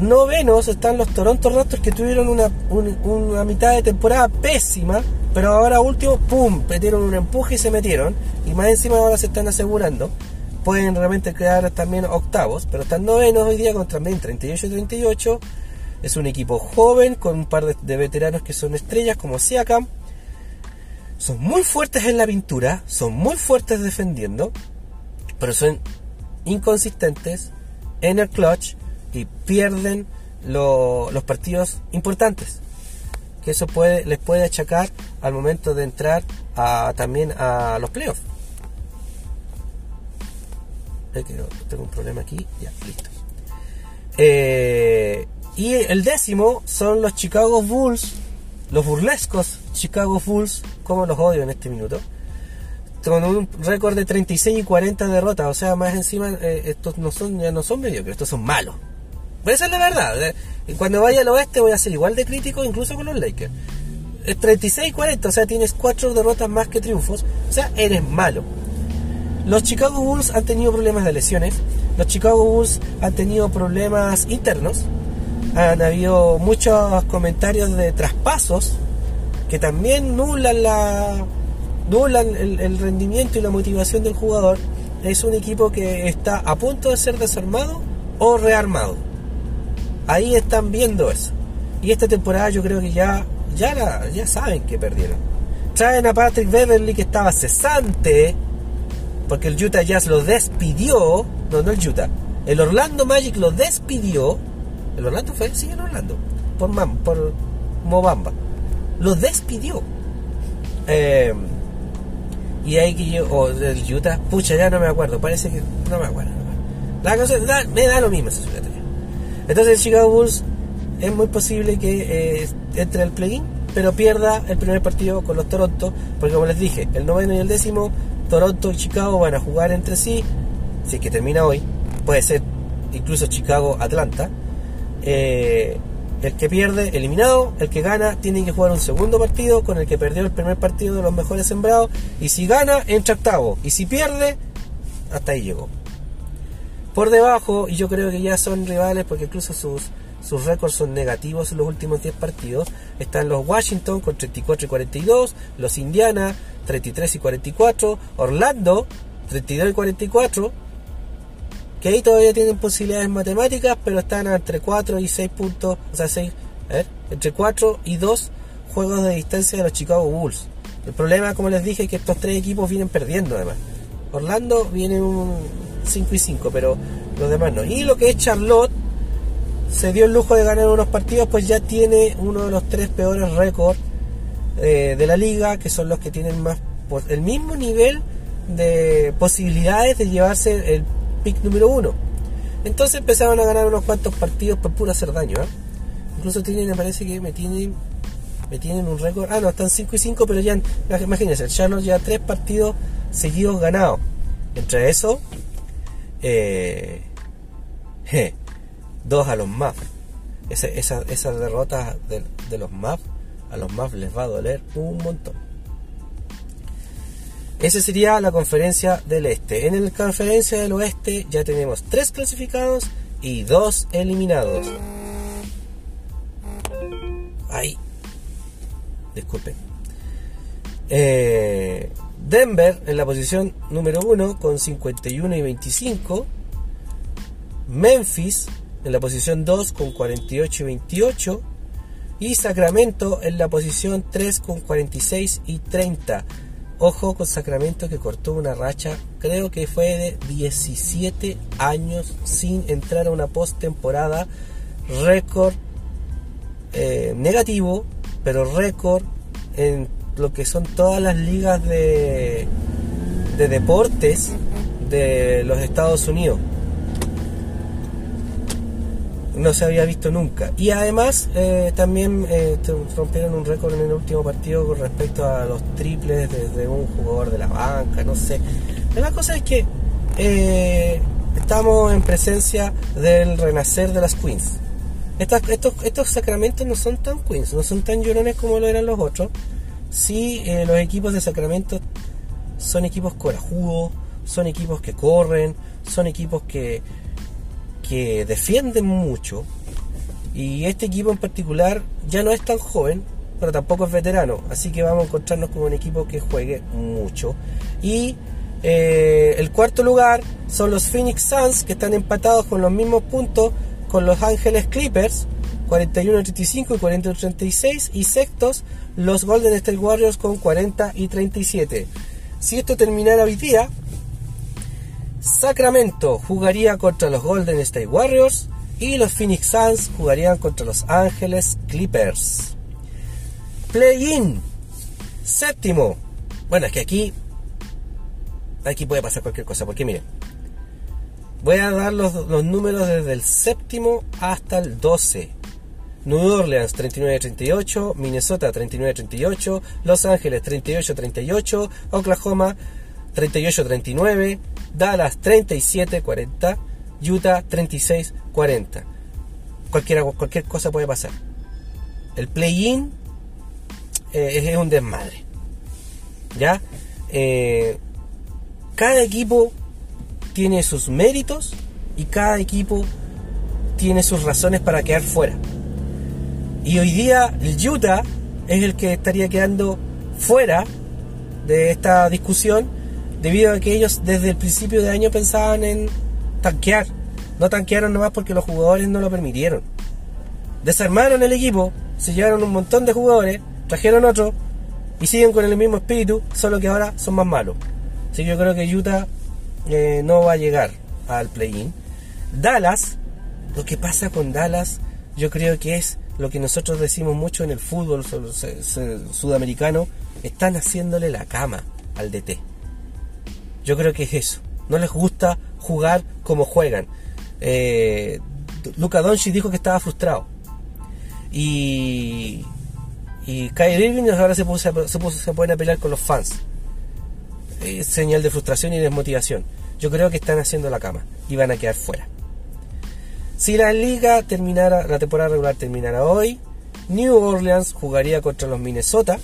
Novenos están los Toronto Raptors que tuvieron una, mitad de temporada pésima, pero ahora último, ¡pum! Metieron un empuje y se metieron. Y más encima ahora se están asegurando. Pueden realmente quedar también octavos, pero están novenos hoy día contra también 38 y 38. Es un equipo joven con un par de, veteranos que son estrellas como Siakam. Son muy fuertes en la pintura, son muy fuertes defendiendo, pero son inconsistentes en el clutch y pierden los partidos importantes. Que eso puede, les puede achacar al momento de entrar a, también a los playoffs. Tengo un problema aquí, ya, listo. Eh, y el décimo son los Chicago Bulls, los burlescos Chicago Bulls, como los odio en este minuto, con un récord de 36 y 40 derrotas, o sea, más encima eh, estos no son ya no son mediocres, estos son malos. Esa es la verdad. Cuando vaya al oeste voy a ser igual de crítico incluso con los Lakers. Es 36-40, o sea, tienes cuatro derrotas más que triunfos. O sea, eres malo. Los Chicago Bulls han tenido problemas de lesiones. Los Chicago Bulls han tenido problemas internos. Han habido muchos comentarios de traspasos que también nulan la nulan el, el rendimiento y la motivación del jugador. Es un equipo que está a punto de ser desarmado o rearmado. Ahí están viendo eso. Y esta temporada yo creo que ya, ya, ya saben que perdieron. Traen a Patrick Beverly que estaba cesante. Porque el Utah Jazz lo despidió. No, no el Utah. El Orlando Magic lo despidió. ¿El Orlando fue? Sí, el Orlando. Por, por Mobamba. Lo despidió. Eh, y ahí que yo, o el Utah, pucha, ya no me acuerdo. Parece que no me acuerdo. La cosa, me da lo mismo esa entonces Chicago Bulls es muy posible que eh, entre el play-in, pero pierda el primer partido con los Toronto, porque como les dije, el noveno y el décimo, Toronto y Chicago van a jugar entre sí, si es que termina hoy, puede ser incluso Chicago-Atlanta. Eh, el que pierde, eliminado. El que gana, tiene que jugar un segundo partido con el que perdió el primer partido de los mejores sembrados. Y si gana, entra octavo. Y si pierde, hasta ahí llegó. Por debajo, y yo creo que ya son rivales porque incluso sus, sus récords son negativos en los últimos 10 partidos, están los Washington con 34 y 42, los Indiana 33 y 44, Orlando 32 y 44, que ahí todavía tienen posibilidades matemáticas, pero están entre 4 y 6 puntos, o sea, 6, a ver, entre 4 y 2 juegos de distancia de los Chicago Bulls. El problema, como les dije, es que estos tres equipos vienen perdiendo además. Orlando viene un, 5 y 5, pero los demás no. Y lo que es Charlotte, se dio el lujo de ganar unos partidos, pues ya tiene uno de los tres peores récords eh, de la liga, que son los que tienen más el mismo nivel de posibilidades de llevarse el pick número uno. Entonces empezaron a ganar unos cuantos partidos por puro hacer daño. ¿eh? Incluso tienen, me parece que me tienen, me tienen un récord. Ah, no, están 5 y 5, pero ya, imagínense, el Charlotte ya tres partidos seguidos ganados. Entre eso, eh, dos a los MAF. Esa, esa, esa derrota de, los MAF, a los MAF les va a doler un montón. Esa sería la conferencia del este. En la conferencia del oeste ya tenemos tres clasificados y dos eliminados. Ahí. Disculpen. Eh, Denver en la posición número 1 con 51 y 25. Memphis en la posición 2 con 48 y 28. Y Sacramento en la posición 3 con 46 y 30. Ojo con Sacramento que cortó una racha, creo que fue de 17 años sin entrar a una postemporada. Récord eh, negativo, pero récord en lo que son todas las ligas de, de deportes de los Estados Unidos. No se había visto nunca. Y además eh, también eh, rompieron un récord en el último partido con respecto a los triples desde un jugador de la banca, no sé. la cosa es que eh, estamos en presencia del renacer de las Queens. estos, estos sacramentos no son tan Queens, no son tan llorones como lo eran los otros. Sí, los equipos de Sacramento son equipos corajudos, son equipos que corren, son equipos que, que defienden mucho. Y este equipo en particular ya no es tan joven, pero tampoco es veterano. Así que vamos a encontrarnos con un equipo que juegue mucho. Y eh, el cuarto lugar son los Phoenix Suns, que están empatados con los mismos puntos con los Ángeles Clippers, 41-35 y 40-36. Y sextos, los Golden State Warriors con 40 y 37. Si esto terminara hoy día, Sacramento jugaría contra los Golden State Warriors y los Phoenix Suns jugarían contra los Ángeles Clippers. Play-in. Séptimo. Bueno, es que aquí aquí puede pasar cualquier cosa, porque miren, voy a dar los, los números desde el séptimo hasta el 12. New Orleans 39-38, Minnesota 39-38, Los Ángeles 38-38, Oklahoma 38-39, Dallas 37-40, Utah 36-40. cualquier cosa puede pasar. El play-in eh, es un desmadre. ¿Ya? Eh, cada equipo tiene sus méritos y cada equipo tiene sus razones para quedar fuera. Y hoy día el Utah es el que estaría quedando fuera de esta discusión debido a que ellos desde el principio de año pensaban en tanquear. No tanquearon nomás porque los jugadores no lo permitieron. Desarmaron el equipo, se llevaron un montón de jugadores, trajeron otro y siguen con el mismo espíritu, solo que ahora son más malos. Así que yo creo que Utah eh, no va a llegar al play-in. Dallas, lo que pasa con Dallas, yo creo que es lo que nosotros decimos mucho en el fútbol sudamericano, están haciéndole la cama al DT. Yo creo que es eso. No les gusta jugar como juegan. Eh, Luca Doncic dijo que estaba frustrado. Y, y Kyrie Irving ahora se, puso, se, puso, se pueden a pelear con los fans. Es señal de frustración y desmotivación. Yo creo que están haciendo la cama y van a quedar fuera. Si la liga terminara, la temporada regular terminara hoy, New Orleans jugaría contra los Minnesota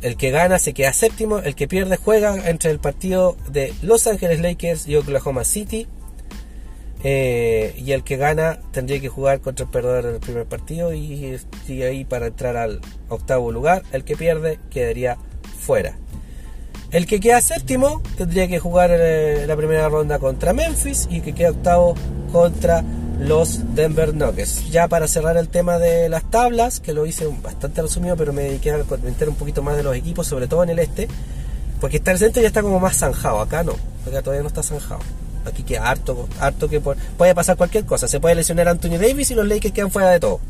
el que gana se queda séptimo, el que pierde juega entre el partido de Los Ángeles Lakers y Oklahoma City. Eh, y el que gana tendría que jugar contra el perdedor del primer partido y, ahí para entrar al octavo lugar. El que pierde quedaría fuera. El que queda séptimo tendría que jugar eh, la primera ronda contra Memphis y el que queda octavo contra los Denver Nuggets. Ya para cerrar el tema de las tablas, que lo hice bastante resumido, pero me dediqué a comentar un poquito más de los equipos, sobre todo en el este, porque está el centro ya está como más zanjado, acá no, acá todavía no está zanjado. Aquí queda harto, harto que puede pasar cualquier cosa. Se puede lesionar a Anthony Davis y los Lakers quedan fuera de todo.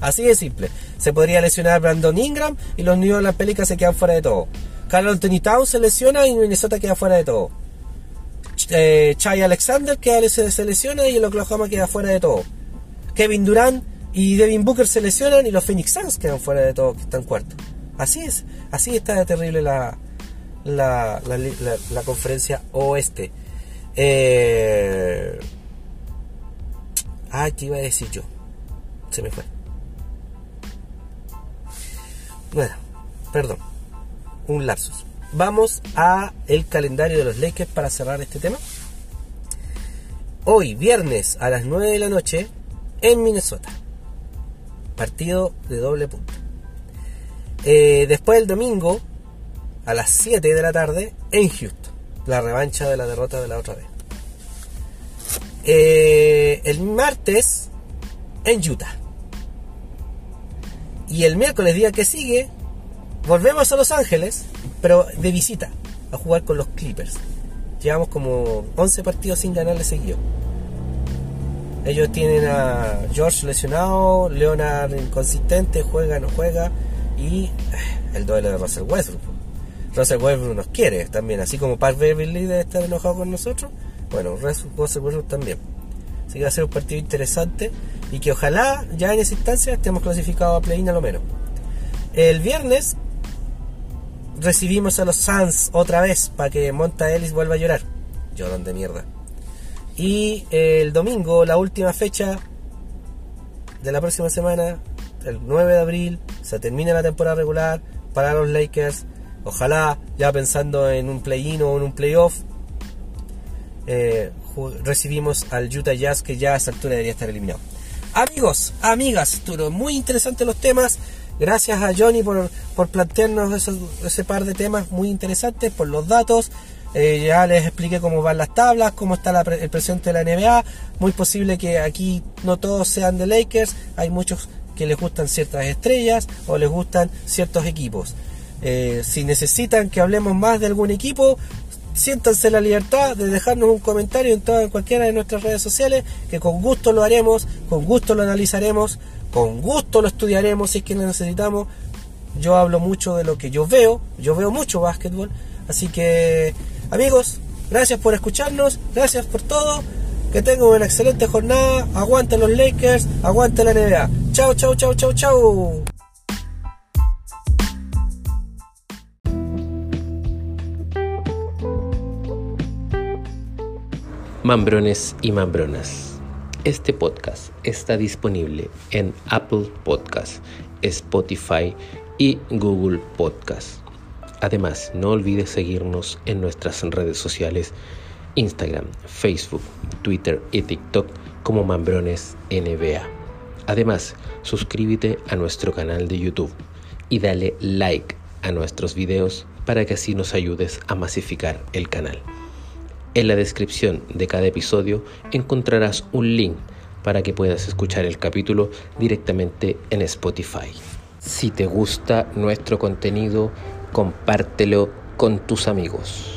Así de simple. Se podría lesionar a Brandon Ingram y los New Orleans Pelicans se quedan fuera de todo. Carl Anthony Towns se lesiona y Minnesota queda fuera de todo eh, Chai Alexander que se, lesiona y el Oklahoma queda fuera de todo. Kevin Durant y Devin Booker se lesionan y los Phoenix Suns quedan fuera de todo, que están cuartos. Así es, así está terrible la, la, la, conferencia oeste. Eh... Ah, ¿qué iba a decir yo? Se me fue. Bueno, perdón. Un lapsus vamos a el calendario de los Lakers para cerrar este tema. Hoy, viernes a las 9 de la noche, en Minnesota. Partido de doble punto. Eh, después el domingo, a las 7 de la tarde, en Houston. La revancha de la derrota de la otra vez. Eh, el martes, en Utah. Y el miércoles, día que sigue, volvemos a Los Ángeles, pero de visita, a jugar con los Clippers. Llevamos como 11 partidos sin ganarle seguido. Ellos tienen a George lesionado, Leonard inconsistente, juega, no juega, y eh, el duelo de Russell Westbrook. Russell Westbrook nos quiere también, así como Pat Beverly debe estar enojado con nosotros. Bueno, Russell Westbrook también. Así que va a ser un partido interesante y que ojalá ya en esa instancia estemos clasificados a play-in a lo menos. El viernes recibimos a los Suns otra vez para que Monta Ellis vuelva a llorar. Llorón de mierda. Y el domingo, la última fecha de la próxima semana, el 9 de abril, se termina la temporada regular para los Lakers. Ojalá ya pensando en un play-in o en un playoff. Eh, recibimos al Utah Jazz que ya a esta altura debería estar eliminado. Amigos, amigas, muy interesantes los temas. Gracias a Johnny por, por plantearnos ese par de temas muy interesantes, por los datos. Eh, ya les expliqué cómo van las tablas, cómo está el presente de la NBA. Muy posible que aquí no todos sean de Lakers. Hay muchos que les gustan ciertas estrellas o les gustan ciertos equipos. Eh, si necesitan que hablemos más de algún equipo, siéntanse la libertad de dejarnos un comentario en, todas, cualquiera de nuestras redes sociales, que con gusto lo haremos, con gusto lo analizaremos, con gusto lo estudiaremos si es que lo necesitamos. Yo hablo mucho de lo que yo veo, yo veo mucho básquetbol, así que amigos, gracias por escucharnos, gracias por todo, que tengan una excelente jornada, aguanten los Lakers, aguante la NBA. Chao, chao, chao, chao, chao. Mambrones y Mambronas. Este podcast está disponible en Apple Podcast, Spotify y Google Podcast. Además, no olvides seguirnos en nuestras redes sociales Instagram, Facebook, Twitter y TikTok como Mambrones NBA. Además, suscríbete a nuestro canal de YouTube y dale like a nuestros videos para que así nos ayudes a masificar el canal. En la descripción de cada episodio encontrarás un link para que puedas escuchar el capítulo directamente en Spotify. Si te gusta nuestro contenido, compártelo con tus amigos.